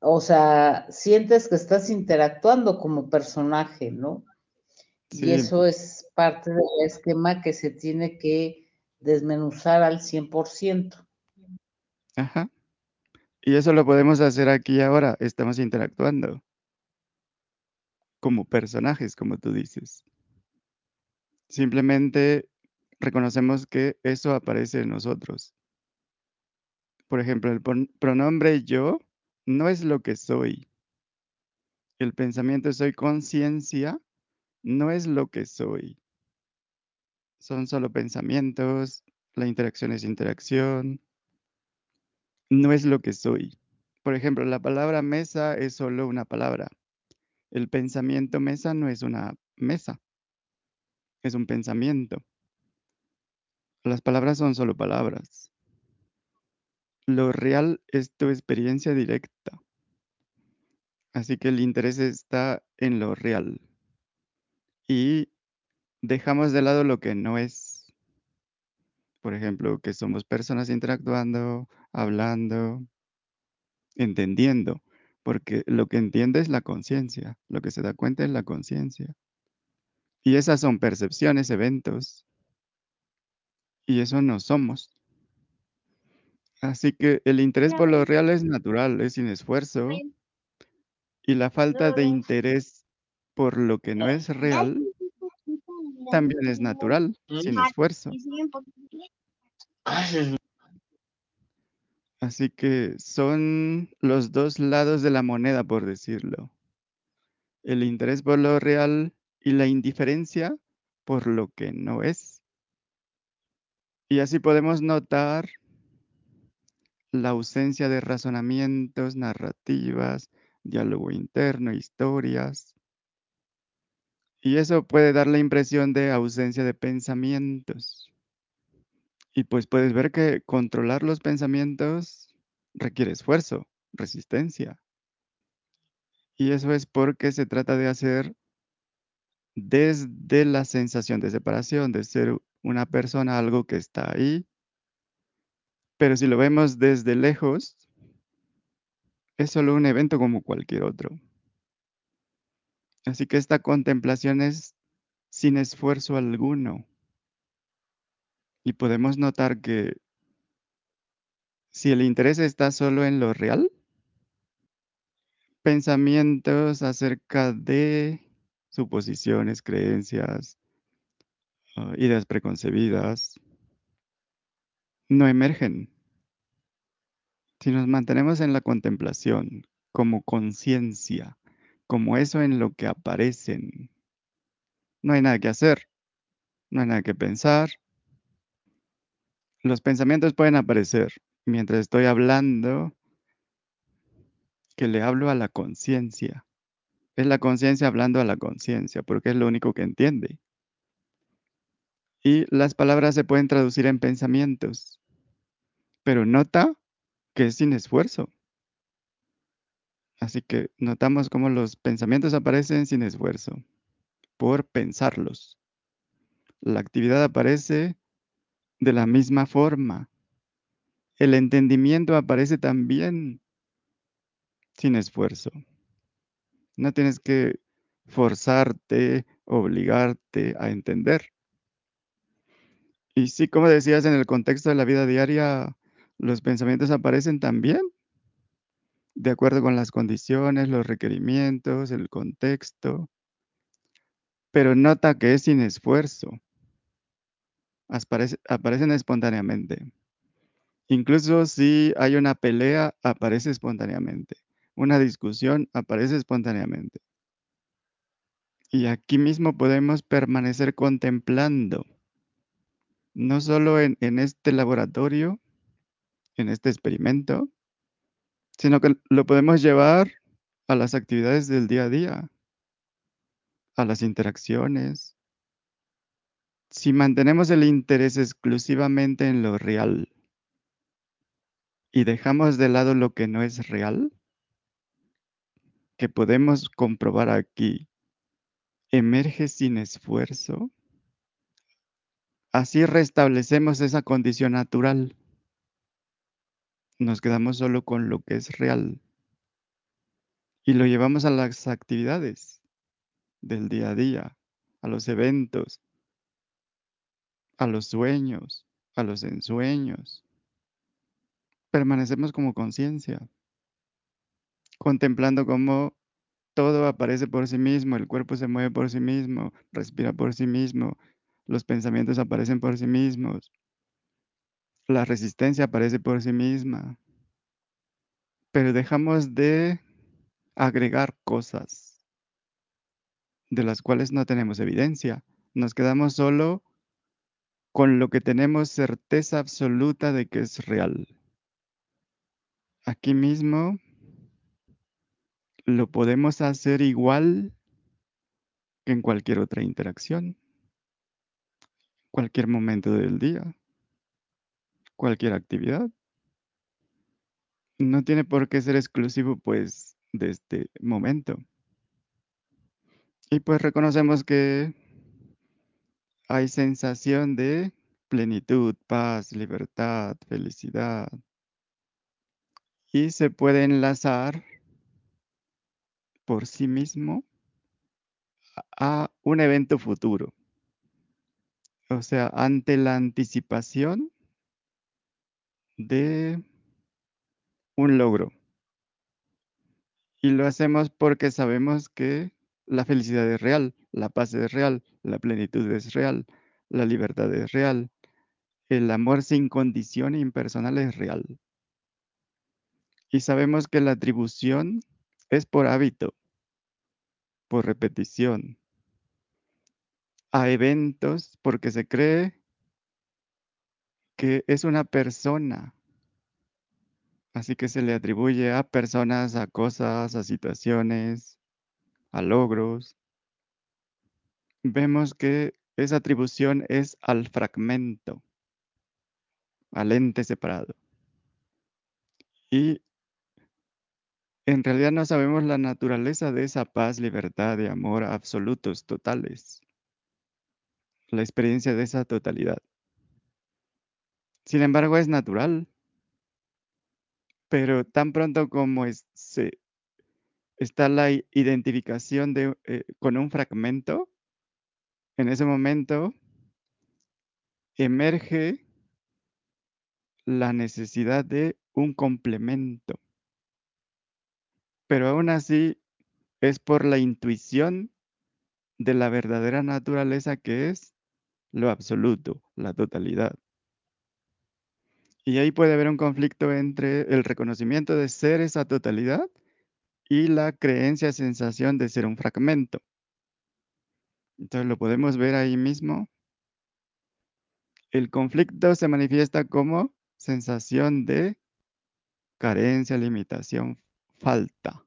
o sea, sientes que estás interactuando como personaje, ¿no? Y eso es parte del esquema que se tiene que desmenuzar al 100%. Ajá. Y eso lo podemos hacer aquí ahora, estamos interactuando como personajes, como tú dices. Simplemente reconocemos que eso aparece en nosotros. Por ejemplo, el pronombre yo no es lo que soy. El pensamiento soy conciencia no es lo que soy. Son solo pensamientos, la interacción es interacción, no es lo que soy. Por ejemplo, la palabra mesa es solo una palabra. El pensamiento mesa no es una mesa, es un pensamiento. Las palabras son solo palabras. Lo real es tu experiencia directa. Así que el interés está en lo real. Y dejamos de lado lo que no es. Por ejemplo, que somos personas interactuando, hablando, entendiendo. Porque lo que entiende es la conciencia. Lo que se da cuenta es la conciencia. Y esas son percepciones, eventos. Y eso no somos. Así que el interés por lo real es natural, es sin esfuerzo. Y la falta de interés por lo que no es real también es natural, sin esfuerzo. Así que son los dos lados de la moneda, por decirlo. El interés por lo real y la indiferencia por lo que no es. Y así podemos notar la ausencia de razonamientos, narrativas, diálogo interno, historias. Y eso puede dar la impresión de ausencia de pensamientos. Y pues puedes ver que controlar los pensamientos requiere esfuerzo, resistencia. Y eso es porque se trata de hacer desde la sensación de separación, de ser una persona, algo que está ahí. Pero si lo vemos desde lejos, es solo un evento como cualquier otro. Así que esta contemplación es sin esfuerzo alguno. Y podemos notar que si el interés está solo en lo real, pensamientos acerca de suposiciones, creencias, uh, ideas preconcebidas, no emergen. Si nos mantenemos en la contemplación como conciencia, como eso en lo que aparecen, no hay nada que hacer, no hay nada que pensar. Los pensamientos pueden aparecer mientras estoy hablando, que le hablo a la conciencia. Es la conciencia hablando a la conciencia, porque es lo único que entiende. Y las palabras se pueden traducir en pensamientos, pero nota que es sin esfuerzo. Así que notamos cómo los pensamientos aparecen sin esfuerzo, por pensarlos. La actividad aparece de la misma forma. El entendimiento aparece también sin esfuerzo. No tienes que forzarte, obligarte a entender. Y sí, como decías, en el contexto de la vida diaria, los pensamientos aparecen también de acuerdo con las condiciones, los requerimientos, el contexto. Pero nota que es sin esfuerzo. aparecen espontáneamente. Incluso si hay una pelea, aparece espontáneamente. Una discusión aparece espontáneamente. Y aquí mismo podemos permanecer contemplando, no solo en, en este laboratorio, en este experimento, sino que lo podemos llevar a las actividades del día a día, a las interacciones. Si mantenemos el interés exclusivamente en lo real y dejamos de lado lo que no es real, que podemos comprobar aquí, emerge sin esfuerzo, así restablecemos esa condición natural. Nos quedamos solo con lo que es real y lo llevamos a las actividades del día a día, a los eventos, a los sueños, a los ensueños. Permanecemos como conciencia, contemplando cómo todo aparece por sí mismo, el cuerpo se mueve por sí mismo, respira por sí mismo, los pensamientos aparecen por sí mismos, la resistencia aparece por sí misma. Pero dejamos de agregar cosas de las cuales no tenemos evidencia. Nos quedamos solo con lo que tenemos certeza absoluta de que es real. Aquí mismo lo podemos hacer igual que en cualquier otra interacción, cualquier momento del día, cualquier actividad. No tiene por qué ser exclusivo, pues, de este momento. Y pues reconocemos que hay sensación de plenitud, paz, libertad, felicidad. Y se puede enlazar por sí mismo a un evento futuro. O sea, ante la anticipación de un logro. Y lo hacemos porque sabemos que la felicidad es real, la paz es real, la plenitud es real, la libertad es real, el amor sin condición impersonal es real. Y sabemos que la atribución es por hábito, por repetición, a eventos porque se cree que es una persona. Así que se le atribuye a personas, a cosas, a situaciones, a logros. Vemos que esa atribución es al fragmento, al ente separado. Y en realidad no sabemos la naturaleza de esa paz, libertad y amor absolutos, totales. La experiencia de esa totalidad. Sin embargo, es natural. Pero tan pronto como está la identificación de, eh, con un fragmento, en ese momento emerge la necesidad de un complemento pero aún así es por la intuición de la verdadera naturaleza que es lo absoluto, la totalidad. Y ahí puede haber un conflicto entre el reconocimiento de ser esa totalidad y la creencia, sensación de ser un fragmento. Entonces lo podemos ver ahí mismo. El conflicto se manifiesta como sensación de carencia, limitación, falta.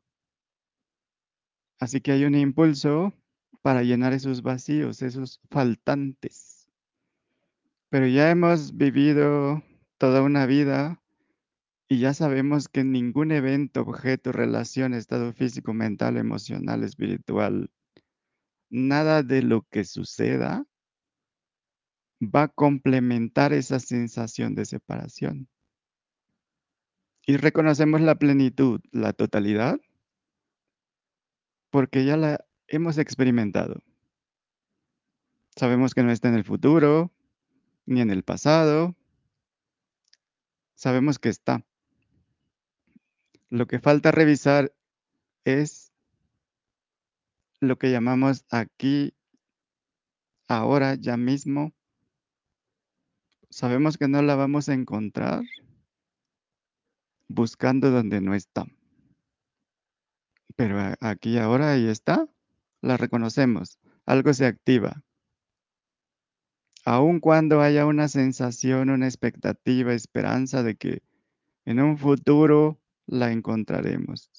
Así que hay un impulso para llenar esos vacíos, esos faltantes. Pero ya hemos vivido toda una vida y ya sabemos que ningún evento, objeto, relación, estado físico, mental, emocional, espiritual, nada de lo que suceda va a complementar esa sensación de separación. Y reconocemos la plenitud, la totalidad, porque ya la hemos experimentado. Sabemos que no está en el futuro, ni en el pasado. Sabemos que está. Lo que falta revisar es lo que llamamos aquí, ahora, ya mismo. Sabemos que no la vamos a encontrar buscando donde no está. Pero aquí ahora ahí está, la reconocemos, algo se activa. Aun cuando haya una sensación, una expectativa, esperanza de que en un futuro la encontraremos.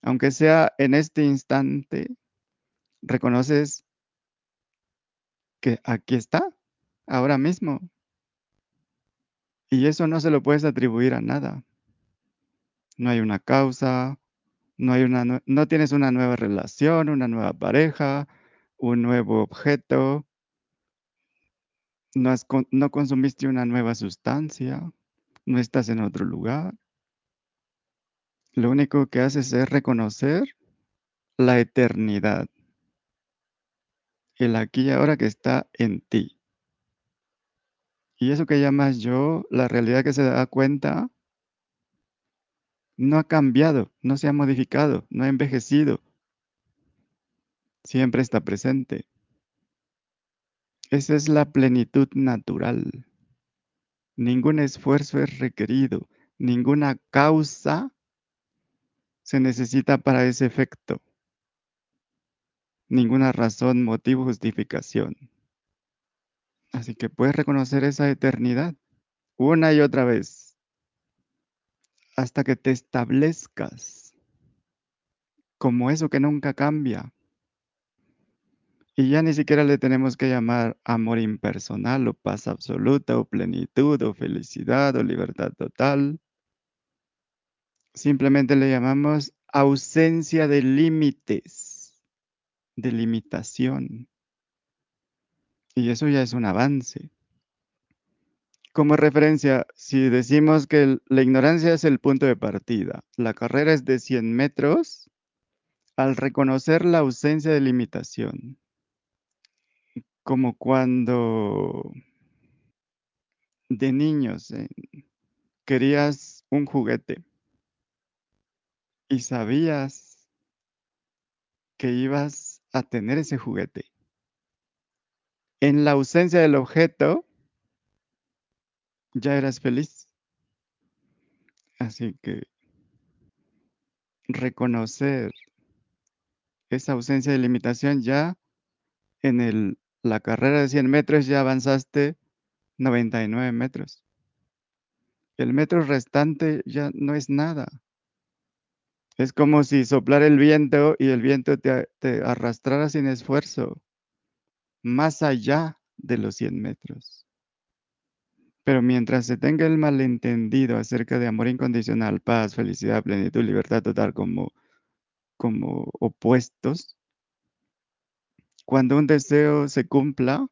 Aunque sea en este instante, reconoces que aquí está, ahora mismo. Y eso no se lo puedes atribuir a nada. No hay una causa, no, hay una, no tienes una nueva relación, una nueva pareja, un nuevo objeto, no, no consumiste una nueva sustancia, no estás en otro lugar. Lo único que haces es reconocer la eternidad, el aquí y ahora que está en ti. Y eso que llamas yo, la realidad que se da cuenta, no ha cambiado, no se ha modificado, no ha envejecido. Siempre está presente. Esa es la plenitud natural. Ningún esfuerzo es requerido, ninguna causa se necesita para ese efecto. Ninguna razón, motivo, justificación. Así que puedes reconocer esa eternidad una y otra vez hasta que te establezcas como eso que nunca cambia. Y ya ni siquiera le tenemos que llamar amor impersonal o paz absoluta o plenitud o felicidad o libertad total. Simplemente le llamamos ausencia de límites, de limitación. Y eso ya es un avance como referencia, si decimos que la ignorancia es el punto de partida, la carrera es de 100 metros, al reconocer la ausencia de limitación, como cuando de niños eh, querías un juguete y sabías que ibas a tener ese juguete. En la ausencia del objeto, ya eras feliz. Así que reconocer esa ausencia de limitación ya en el, la carrera de 100 metros ya avanzaste 99 metros. El metro restante ya no es nada. Es como si soplara el viento y el viento te, te arrastrara sin esfuerzo más allá de los 100 metros. Pero mientras se tenga el malentendido acerca de amor incondicional, paz, felicidad, plenitud, libertad total como, como opuestos, cuando un deseo se cumpla,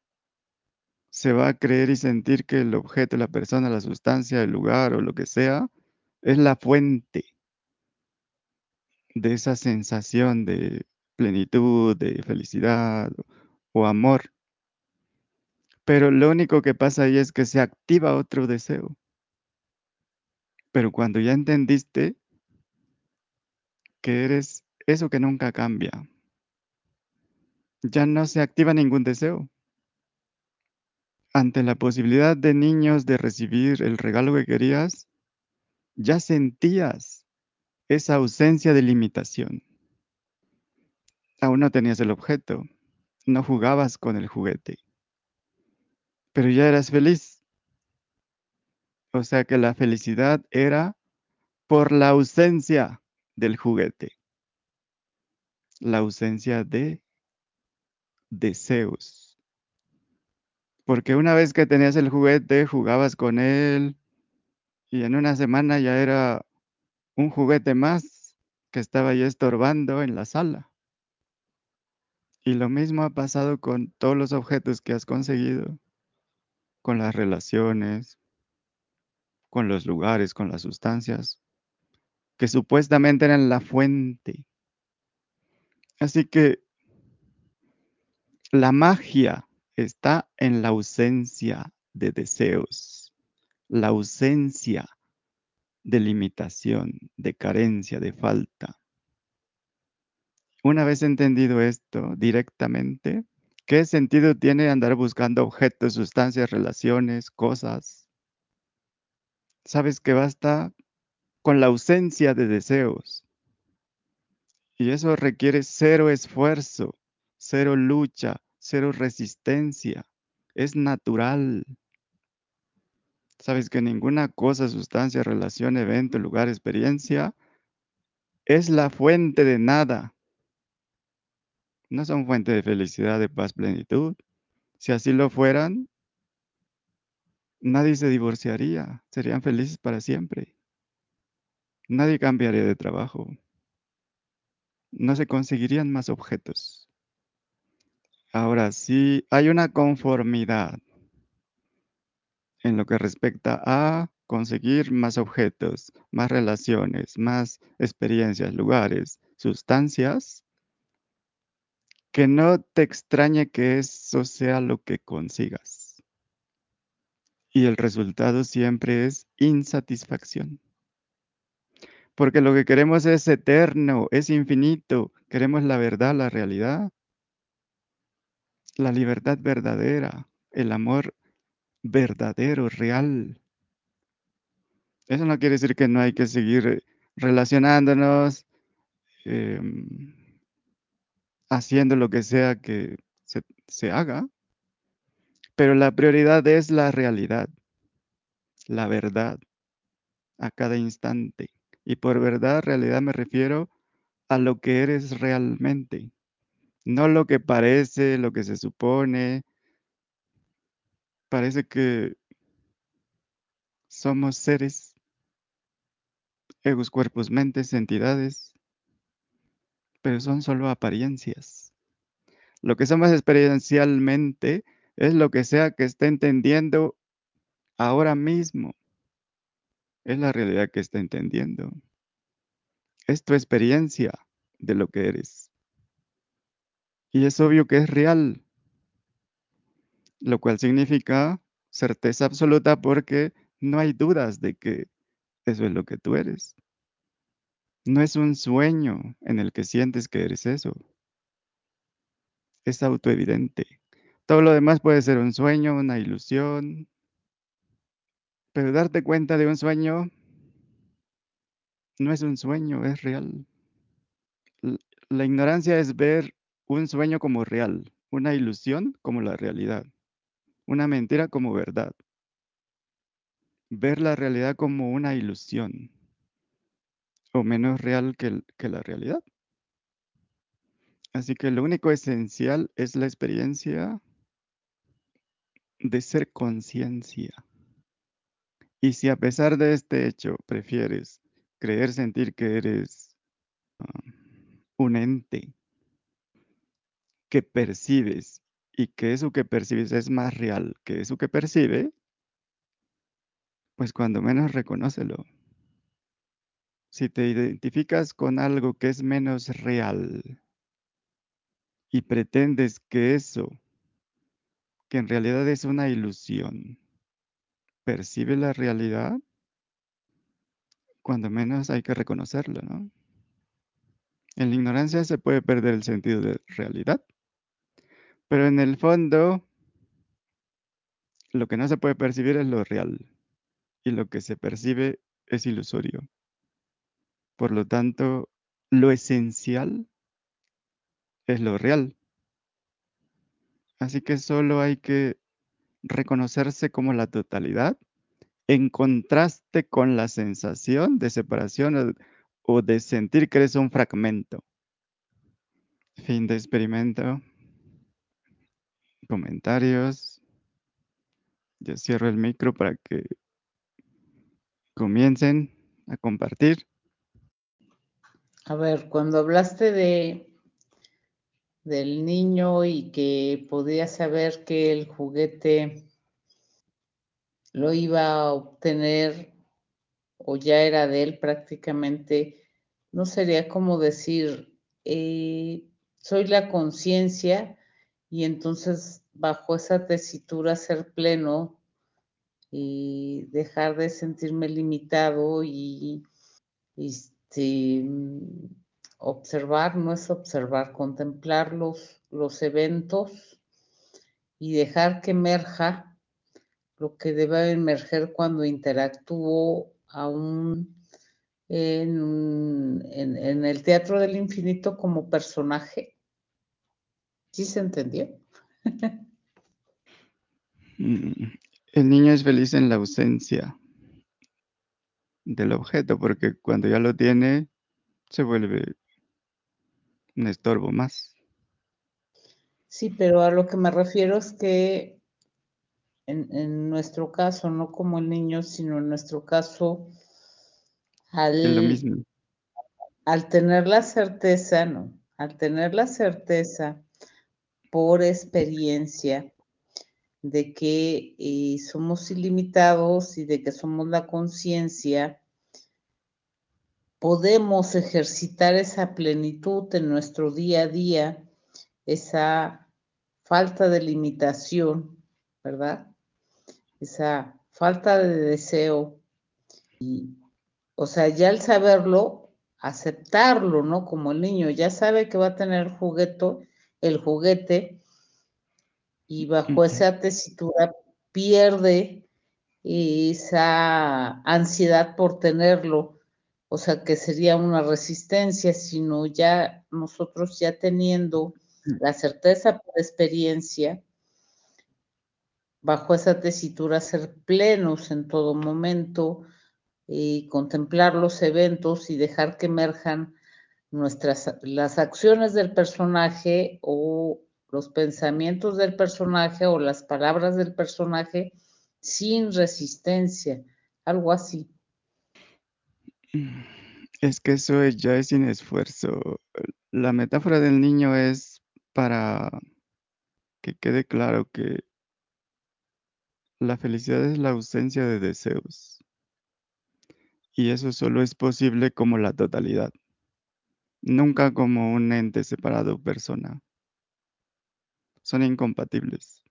se va a creer y sentir que el objeto, la persona, la sustancia, el lugar o lo que sea, es la fuente de esa sensación de plenitud, de felicidad o amor. Pero lo único que pasa ahí es que se activa otro deseo. Pero cuando ya entendiste que eres eso que nunca cambia, ya no se activa ningún deseo. Ante la posibilidad de niños de recibir el regalo que querías, ya sentías esa ausencia de limitación. Aún no tenías el objeto, no jugabas con el juguete, pero ya eras feliz. O sea que la felicidad era por la ausencia del juguete, la ausencia de deseos. Porque una vez que tenías el juguete, jugabas con él y en una semana ya era un juguete más que estaba ahí estorbando en la sala. Y lo mismo ha pasado con todos los objetos que has conseguido, con las relaciones, con los lugares, con las sustancias, que supuestamente eran la fuente. Así que la magia está en la ausencia de deseos, la ausencia de limitación, de carencia, de falta. Una vez entendido esto directamente, ¿qué sentido tiene andar buscando objetos, sustancias, relaciones, cosas? Sabes que basta con la ausencia de deseos. Y eso requiere cero esfuerzo, cero lucha, cero resistencia. Es natural. Sabes que ninguna cosa, sustancia, relación, evento, lugar, experiencia es la fuente de nada. No son fuente de felicidad, de paz, plenitud. Si así lo fueran, nadie se divorciaría, serían felices para siempre. Nadie cambiaría de trabajo. No se conseguirían más objetos. Ahora, si hay una conformidad en lo que respecta a conseguir más objetos, más relaciones, más experiencias, lugares, sustancias, que no te extrañe que eso sea lo que consigas. Y el resultado siempre es insatisfacción. Porque lo que queremos es eterno, es infinito. Queremos la verdad, la realidad, la libertad verdadera, el amor verdadero, real. Eso no quiere decir que no hay que seguir relacionándonos, eh, haciendo lo que sea que se, se haga, pero la prioridad es la realidad, la verdad, a cada instante. Y por verdad, realidad me refiero a lo que eres realmente, no lo que parece, lo que se supone. Parece que somos seres, egos, cuerpos, mentes, entidades, pero son solo apariencias. Lo que somos experiencialmente es lo que sea que esté entendiendo ahora mismo. Es la realidad que está entendiendo. Es tu experiencia de lo que eres. Y es obvio que es real, lo cual significa certeza absoluta porque no hay dudas de que eso es lo que tú eres. No es un sueño en el que sientes que eres eso. Es autoevidente. Todo lo demás puede ser un sueño, una ilusión, pero darte cuenta de un sueño no es un sueño, es real. La ignorancia es ver un sueño como real, una ilusión como la realidad, una mentira como verdad. Ver la realidad como una ilusión o menos real que, la realidad. Así que lo único esencial es la experiencia de ser conciencia. Y si a pesar de este hecho prefieres creer, sentir que eres uh, un ente que percibes y que eso que percibes es más real que eso que percibe, pues cuando menos reconócelo. Si te identificas con algo que es menos real y pretendes que eso, que en realidad es una ilusión, percibe la realidad, cuando menos hay que reconocerlo, ¿no? En la ignorancia se puede perder el sentido de realidad Pero en el fondo, lo que no se puede percibir es lo real, y lo que se percibe es ilusorio. Por lo tanto, lo esencial es lo real. Así que solo hay que reconocerse como la totalidad en contraste con la sensación de separación o, de sentir que eres un fragmento. Fin de experimento. Comentarios. Yo cierro el micro para que comiencen a compartir. A ver, cuando hablaste de del niño y que podía saber que el juguete lo iba a obtener o ya era de él prácticamente, no sería como decir, eh, soy la conciencia y entonces bajo esa tesitura ser pleno y dejar de sentirme limitado y, este, observar, no es observar, contemplar los, los eventos y dejar que emerja lo que debe emerger cuando interactúo aún en, en, en, el Teatro del Infinito como personaje. ¿Sí se entendió? Mm, el niño es feliz en la ausencia del objeto, porque cuando ya lo tiene, se vuelve un estorbo más. Sí, pero a lo que me refiero es que en, en nuestro caso, no como el niño, sino en nuestro caso, al, lo mismo. al tener la certeza, no, al tener la certeza por experiencia de que eh, somos ilimitados y de que somos la conciencia, podemos ejercitar esa plenitud en nuestro día a día, esa falta de limitación, ¿verdad? Esa falta de deseo. Y, o sea, ya al saberlo, aceptarlo, ¿no? Como el niño ya sabe que va a tener juguete, el juguete, y bajo esa tesitura pierde esa ansiedad por tenerlo, o sea que sería una resistencia, sino ya nosotros ya teniendo la certeza por experiencia, bajo esa tesitura ser plenos en todo momento y contemplar los eventos y dejar que emerjan nuestras las acciones del personaje o los pensamientos del personaje o las palabras del personaje sin resistencia, algo así. Es que eso ya es sin esfuerzo. La metáfora del niño es para que quede claro que la felicidad es la ausencia de deseos. Y eso solo es posible como la totalidad, nunca como un ente separado persona. Son incompatibles.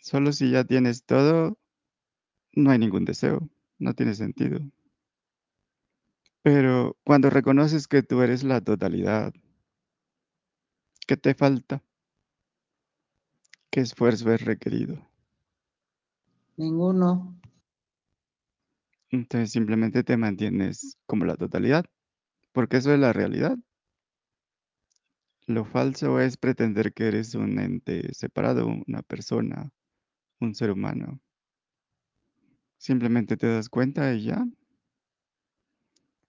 Solo si ya tienes todo, no hay ningún deseo, no tiene sentido. Pero cuando reconoces que tú eres la totalidad, ¿qué te falta? ¿Qué esfuerzo es requerido? Ninguno. Entonces simplemente te mantienes como la totalidad, porque eso es la realidad. Lo falso es pretender que eres un ente separado, una persona, un ser humano. Simplemente te das cuenta y ya.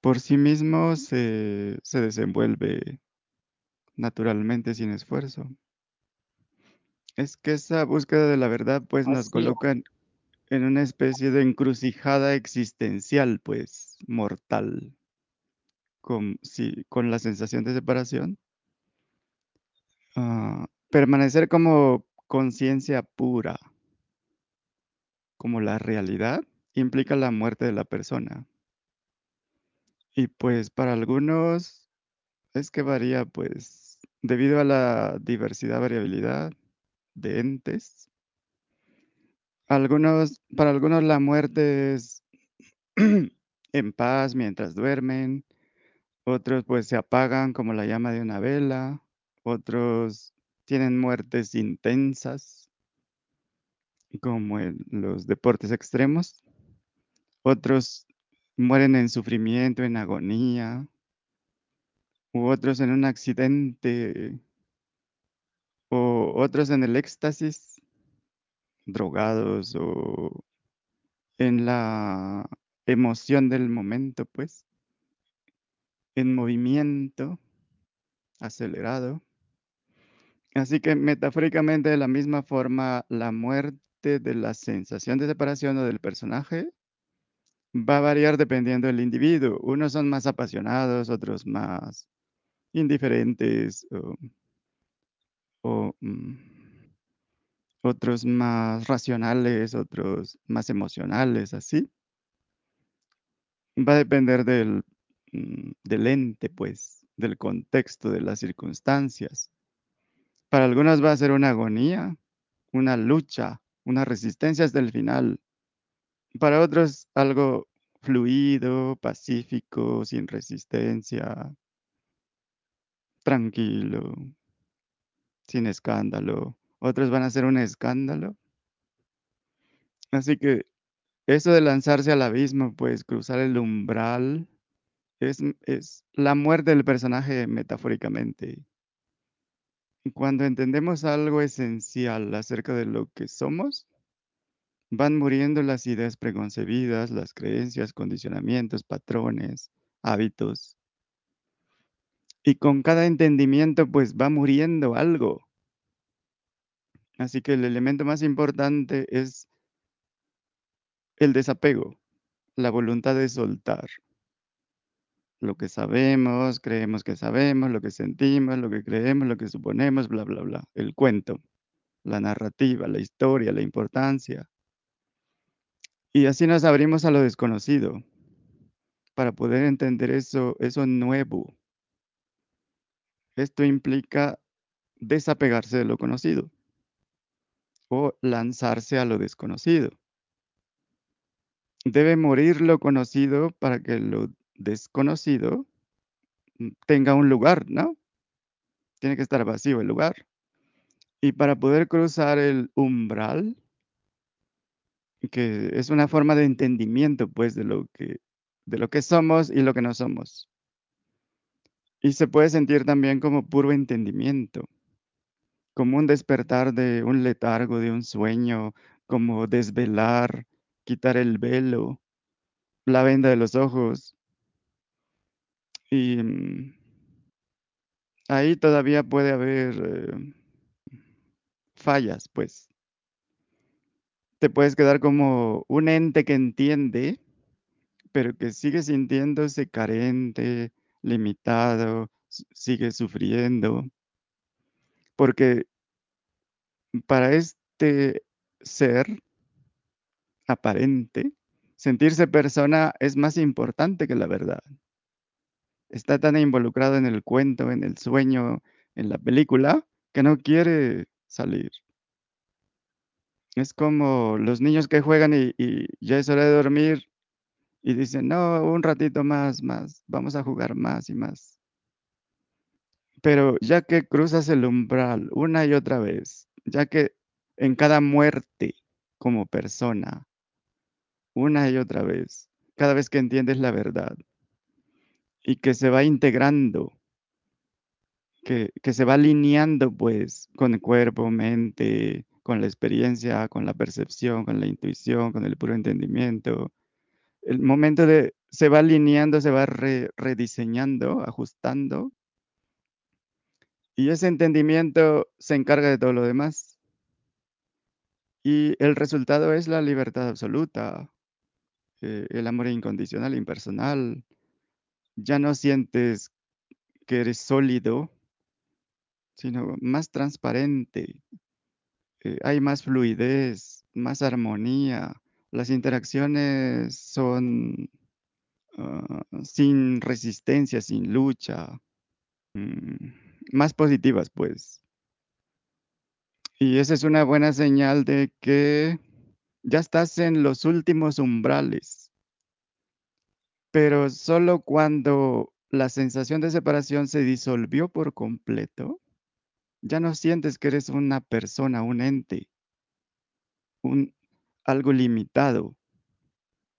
Por sí mismo se, se desenvuelve naturalmente sin esfuerzo. Es que esa búsqueda de la verdad pues nos coloca en, en una especie de encrucijada existencial pues mortal. Con, la sensación de separación. Ah, permanecer como conciencia pura, como la realidad, implica la muerte de la persona. Y pues para algunos es que varía pues debido a la diversidad, variabilidad de entes. Algunos, para algunos la muerte es en paz mientras duermen, otros pues se apagan como la llama de una vela, otros tienen muertes intensas, como en los deportes extremos. Otros mueren en sufrimiento, en agonía, u otros en un accidente, o otros en el éxtasis, drogados o en la emoción del momento, pues, en movimiento acelerado. Así que metafóricamente, de la misma forma, la muerte de la sensación de separación o del personaje va a variar dependiendo del individuo. Unos son más apasionados, otros más indiferentes o, mm, otros más racionales, otros más emocionales, así. Va a depender del, del ente, pues, del contexto, de las circunstancias. Para algunos va a ser una agonía, una lucha, una resistencia hasta el final. Para otros algo fluido, pacífico, sin resistencia, tranquilo, sin escándalo. Otros van a ser un escándalo. Así que eso de lanzarse al abismo, pues cruzar el umbral, es, es la muerte del personaje metafóricamente. Cuando entendemos algo esencial acerca de lo que somos, van muriendo las ideas preconcebidas, las creencias, condicionamientos, patrones, hábitos. Y con cada entendimiento, pues va muriendo algo. Así que el elemento más importante es el desapego, la voluntad de soltar. Lo que sabemos, creemos que sabemos, lo que sentimos, lo que creemos, lo que suponemos, bla, bla, bla. El cuento, la narrativa, la historia, la importancia. Y así nos abrimos a lo desconocido para poder entender eso, eso nuevo. Esto implica desapegarse de lo conocido o lanzarse a lo desconocido. Debe morir lo conocido para que lo desconocido mm, tenga un lugar, ¿no? Tiene que estar vacío el lugar. Y para poder cruzar el umbral, que es una forma de entendimiento, pues, de lo que, de lo que somos y lo que no somos. Y se puede sentir también como puro entendimiento, como un despertar de un letargo, de un sueño, como desvelar, quitar el velo, la venda de los ojos. Y mm, ahí todavía puede haber eh, fallas, pues. Te puedes quedar como un ente que entiende, pero que sigue sintiéndose carente, limitado, sigue sufriendo, porque para este ser aparente, sentirse persona es más importante que la verdad. Está tan involucrado en el cuento, en el sueño, en la película, que no quiere salir. Es como los niños que juegan y, y ya es hora de dormir y dicen, no, un ratito más, más, vamos a jugar más y más. Pero ya que cruzas el umbral una y otra vez, ya que en cada muerte como persona, una y otra vez, cada vez que entiendes la verdad y que se va integrando, que, que se va alineando pues con el cuerpo, mente, con la experiencia, con la percepción, con la intuición, con el puro entendimiento, el momento de se va alineando, se va re- rediseñando, ajustando, y ese entendimiento se encarga de todo lo demás. Y el resultado es la libertad absoluta, eh, el amor incondicional, impersonal. Ya no sientes que eres sólido, sino más transparente. eh, hay más fluidez, más armonía. Las interacciones son ah, sin resistencia, sin lucha. Mm, más positivas, pues. Y esa es una buena señal de que ya estás en los últimos umbrales. Pero solo cuando la sensación de separación se disolvió por completo, Ya no sientes que eres una persona, un ente, un algo limitado,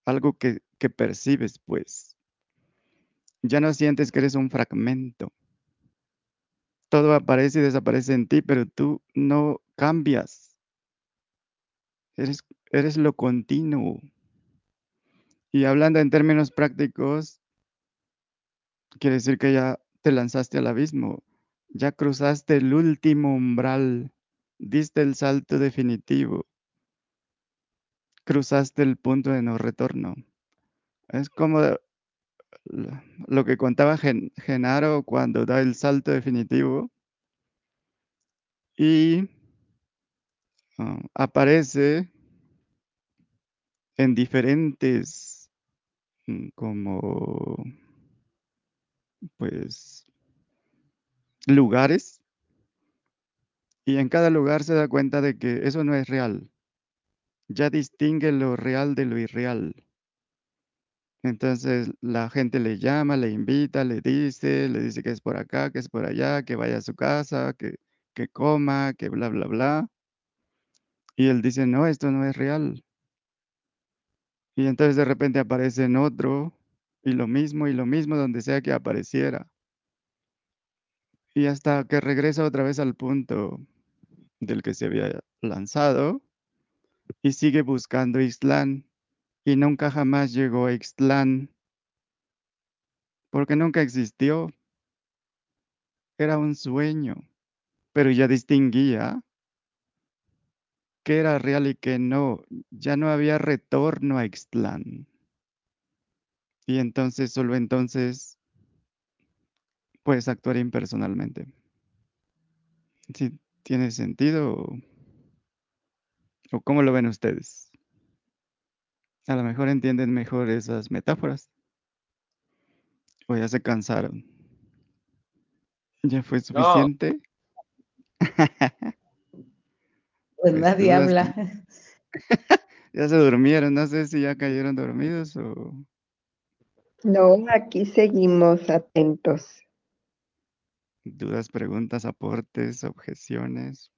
algo que, que percibes, pues. Ya no sientes que eres un fragmento. Todo aparece y desaparece en ti, pero tú no cambias. Eres, eres lo continuo. Y hablando en términos prácticos, quiere decir que ya te lanzaste al abismo, ya cruzaste el último umbral, diste el salto definitivo, cruzaste el punto de no retorno. Es como lo- que contaba Gen- Genaro cuando da el salto definitivo y ah, aparece en diferentes como pues lugares y en cada lugar se da cuenta de que eso no es real. Ya distingue lo real de lo irreal. Entonces la gente le llama, le invita, le dice, le dice que es por acá, que es por allá, que vaya a su casa, que, que coma, que bla, bla, bla. Y él dice, no, esto no es real. Y entonces de repente aparece en otro y lo mismo y lo mismo donde sea que apareciera. Y hasta que regresa otra vez al punto del que se había lanzado y sigue buscando Ixtlán y nunca jamás llegó a Ixtlán porque nunca existió. Era un sueño, pero ya distinguía qué era real y qué no. Ya no había retorno a Ixtlán. Y entonces, solo entonces, puedes actuar impersonalmente. ¿Sí tiene sentido o, cómo lo ven ustedes? A lo mejor entienden mejor esas metáforas. O ya se cansaron. ¿Ya fue suficiente? Pues nadie dudas, habla. ya se durmieron. No sé si ya cayeron dormidos o No, aquí seguimos atentos. dudas, preguntas, aportes, objeciones.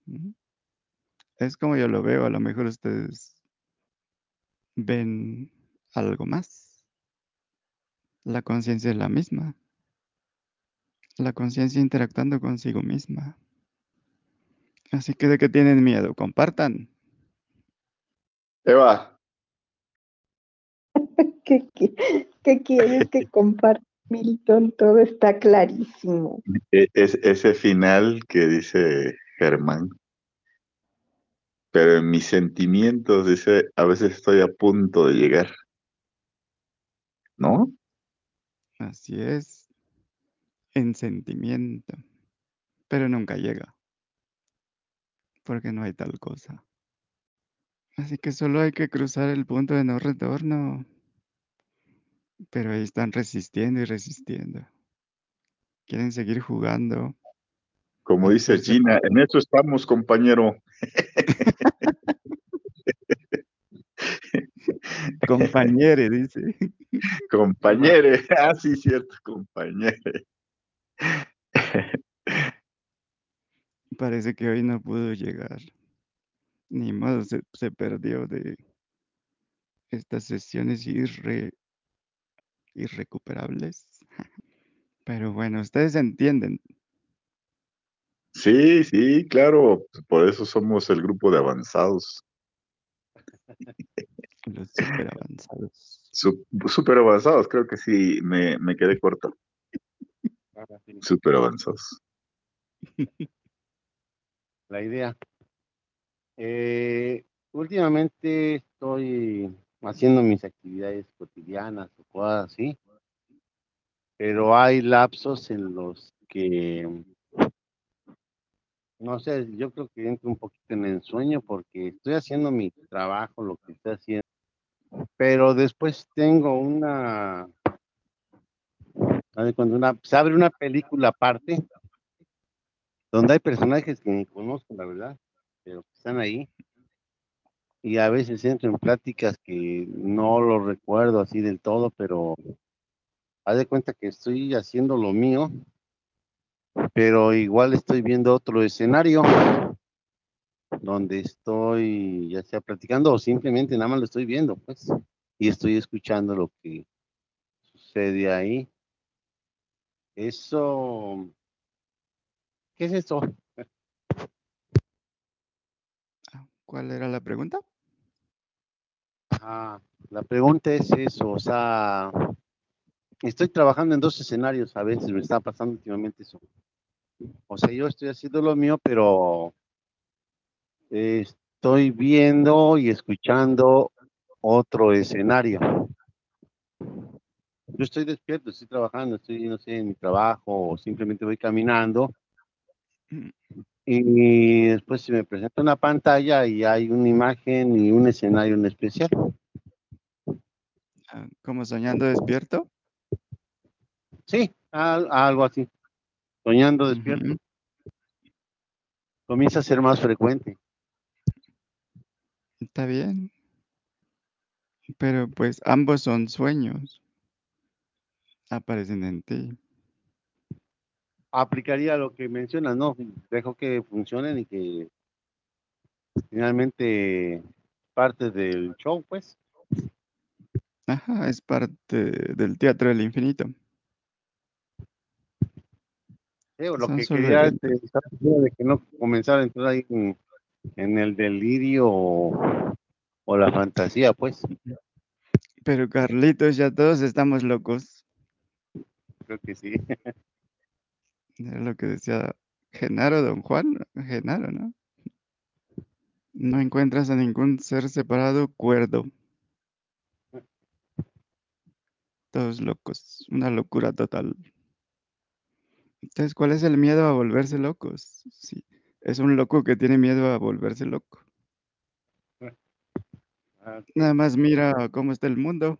Es como yo lo veo. A lo mejor ustedes ven algo más. La conciencia es la misma. La conciencia interactuando consigo misma. Así que de qué tienen miedo, compartan. Eva, ¿Qué, qué- qué quieres que comparta, Milton? Todo está clarísimo. e- es, ese final que dice Germán, pero en mis sentimientos dice, a veces estoy a punto de llegar, ¿no? Así es, en sentimiento, pero nunca llega, porque no hay tal cosa. Así que solo hay que cruzar el punto de no retorno, pero ahí están resistiendo y resistiendo. Quieren seguir jugando. Como dice Gina, en eso estamos, compañero. compañere, dice. Compañere, ah, sí, cierto, compañere. Parece que hoy no pudo llegar. Ni modo, se, se perdió de estas sesiones irre- irrecuperables. Pero bueno, ustedes entienden Sí, sí, claro, por eso somos el grupo de avanzados, los super avanzados. Su- súper avanzados, creo que sí, me, me quedé corto, súper avanzados. la idea. Eh, últimamente estoy haciendo mis actividades cotidianas o cosas así, pero hay lapsos en los que, no sé, yo creo que entro un poquito en el sueño porque estoy haciendo mi trabajo, lo que estoy haciendo, pero después tengo una, cuenta, una, se abre una película aparte donde hay personajes que ni conozco, la verdad, pero que están ahí. Y a veces entro en pláticas que no lo recuerdo así del todo, pero haz de cuenta que estoy haciendo lo mío pero igual estoy viendo otro escenario donde estoy ya sea platicando o simplemente nada más lo estoy viendo, pues, y estoy escuchando lo que sucede ahí. Eso, ¿qué es eso? ¿Cuál era la pregunta? Ah, la pregunta es eso, o sea, estoy trabajando en dos escenarios, a veces me está pasando últimamente eso. O sea, yo estoy haciendo lo mío, pero estoy viendo y escuchando otro escenario. Yo estoy despierto, estoy trabajando, estoy, no sé, en mi trabajo, o simplemente voy caminando y después se me presenta una pantalla y hay una imagen y un escenario en especial. ah, ¿Como soñando despierto? Sí, al- algo así. Soñando despierto. Comienza a ser más frecuente. Está bien. Pero pues ambos son sueños. Aparecen en ti. Aplicaría lo que mencionas, ¿no? Dejo que funcionen y que finalmente parte del show, pues. Ajá, es parte del teatro del infinito. Sí, o lo Son que quería este, de que no comenzara a entrar ahí en, en el delirio o, o la fantasía, pues. Pero Carlitos, ya todos estamos locos. Creo que sí. Era lo que decía Genaro, don Juan. Genaro, ¿no? No encuentras a ningún ser separado cuerdo. Todos locos. Una locura total. Entonces, ¿cuál es el miedo a volverse locos? Sí, es un loco que tiene miedo a volverse loco. Nada más mira cómo está el mundo.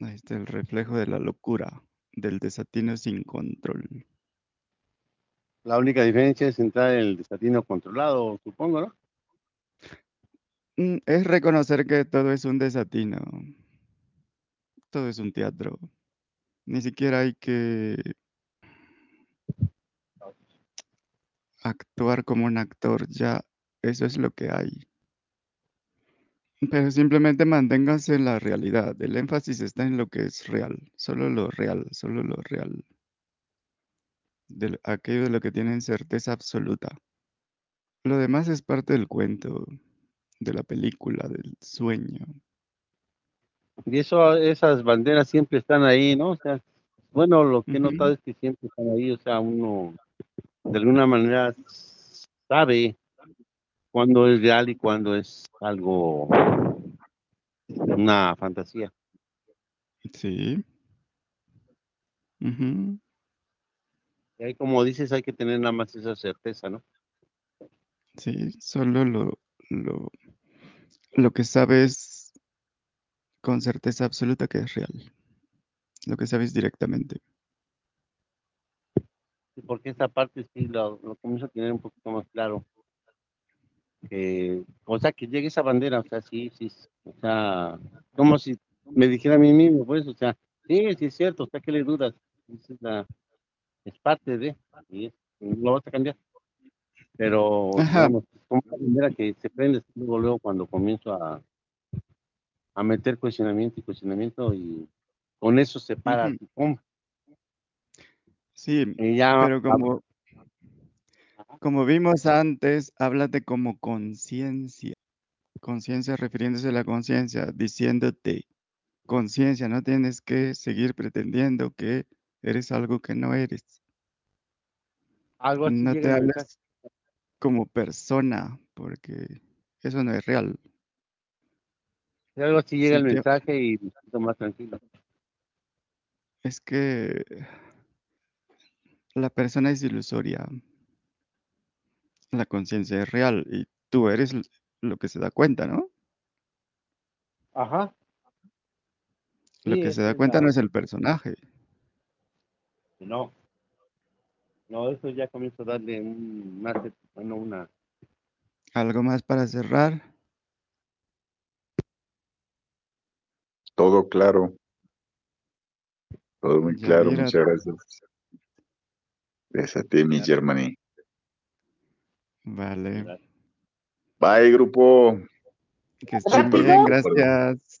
Ahí está el reflejo de la locura, del desatino sin control. La única diferencia es entrar en el desatino controlado, supongo, ¿no? Mm, Es reconocer que todo es un desatino. Todo es un teatro. Ni siquiera hay que actuar como un actor, ya eso es lo que hay. Pero simplemente manténgase en la realidad. El énfasis está en lo que es real, solo lo real, solo lo real. De lo- aquello de lo que tienen certeza absoluta. Lo demás es parte del cuento, de la película, del sueño. Y eso, esas banderas siempre están ahí, ¿no? O sea, bueno, lo que he notado es que siempre están ahí, o sea, uno de alguna manera sabe cuándo es real y cuándo es algo, una fantasía. Sí. Y ahí, como dices, hay que tener nada más esa certeza, ¿no? Sí, solo lo, lo, lo que sabes con certeza absoluta que es real. Lo que sabes directamente. Sí, Porque esta parte sí lo, lo comienzo a tener un poquito más claro. Que, o sea, que llegue esa bandera, o sea, sí, sí, sí, o sea, como si me dijera a mí mismo, pues, o sea, sí, sí es cierto, o sea, ¿qué le dudas? Esa es, la, es parte de, y es- no lo vas a cambiar. Pero, digamos, como una bandera que se prende luego, luego cuando comienzo a, a meter cuestionamiento y cuestionamiento y con eso se para, así, pum, Sí, y ya, pero como, como vimos antes, háblate como conciencia. Conciencia refiriéndose a la conciencia, diciéndote, conciencia, no tienes que seguir pretendiendo que eres algo que no eres. algo así No te hables como persona, porque eso no es real. Y algo así llega el mensaje y me siento más tranquilo. es que la persona es ilusoria, la conciencia es real y tú eres lo que se da cuenta, ¿no? Ajá, Lo sí, que se da cuenta no es el personaje. No, no, eso ya comienzo a darle un, una, bueno, una, Algo más para cerrar. Todo claro, todo muy claro, muchas gracias. Gracias a ti, mi Germany. Vale. Bye, grupo. Que estén bien, gracias.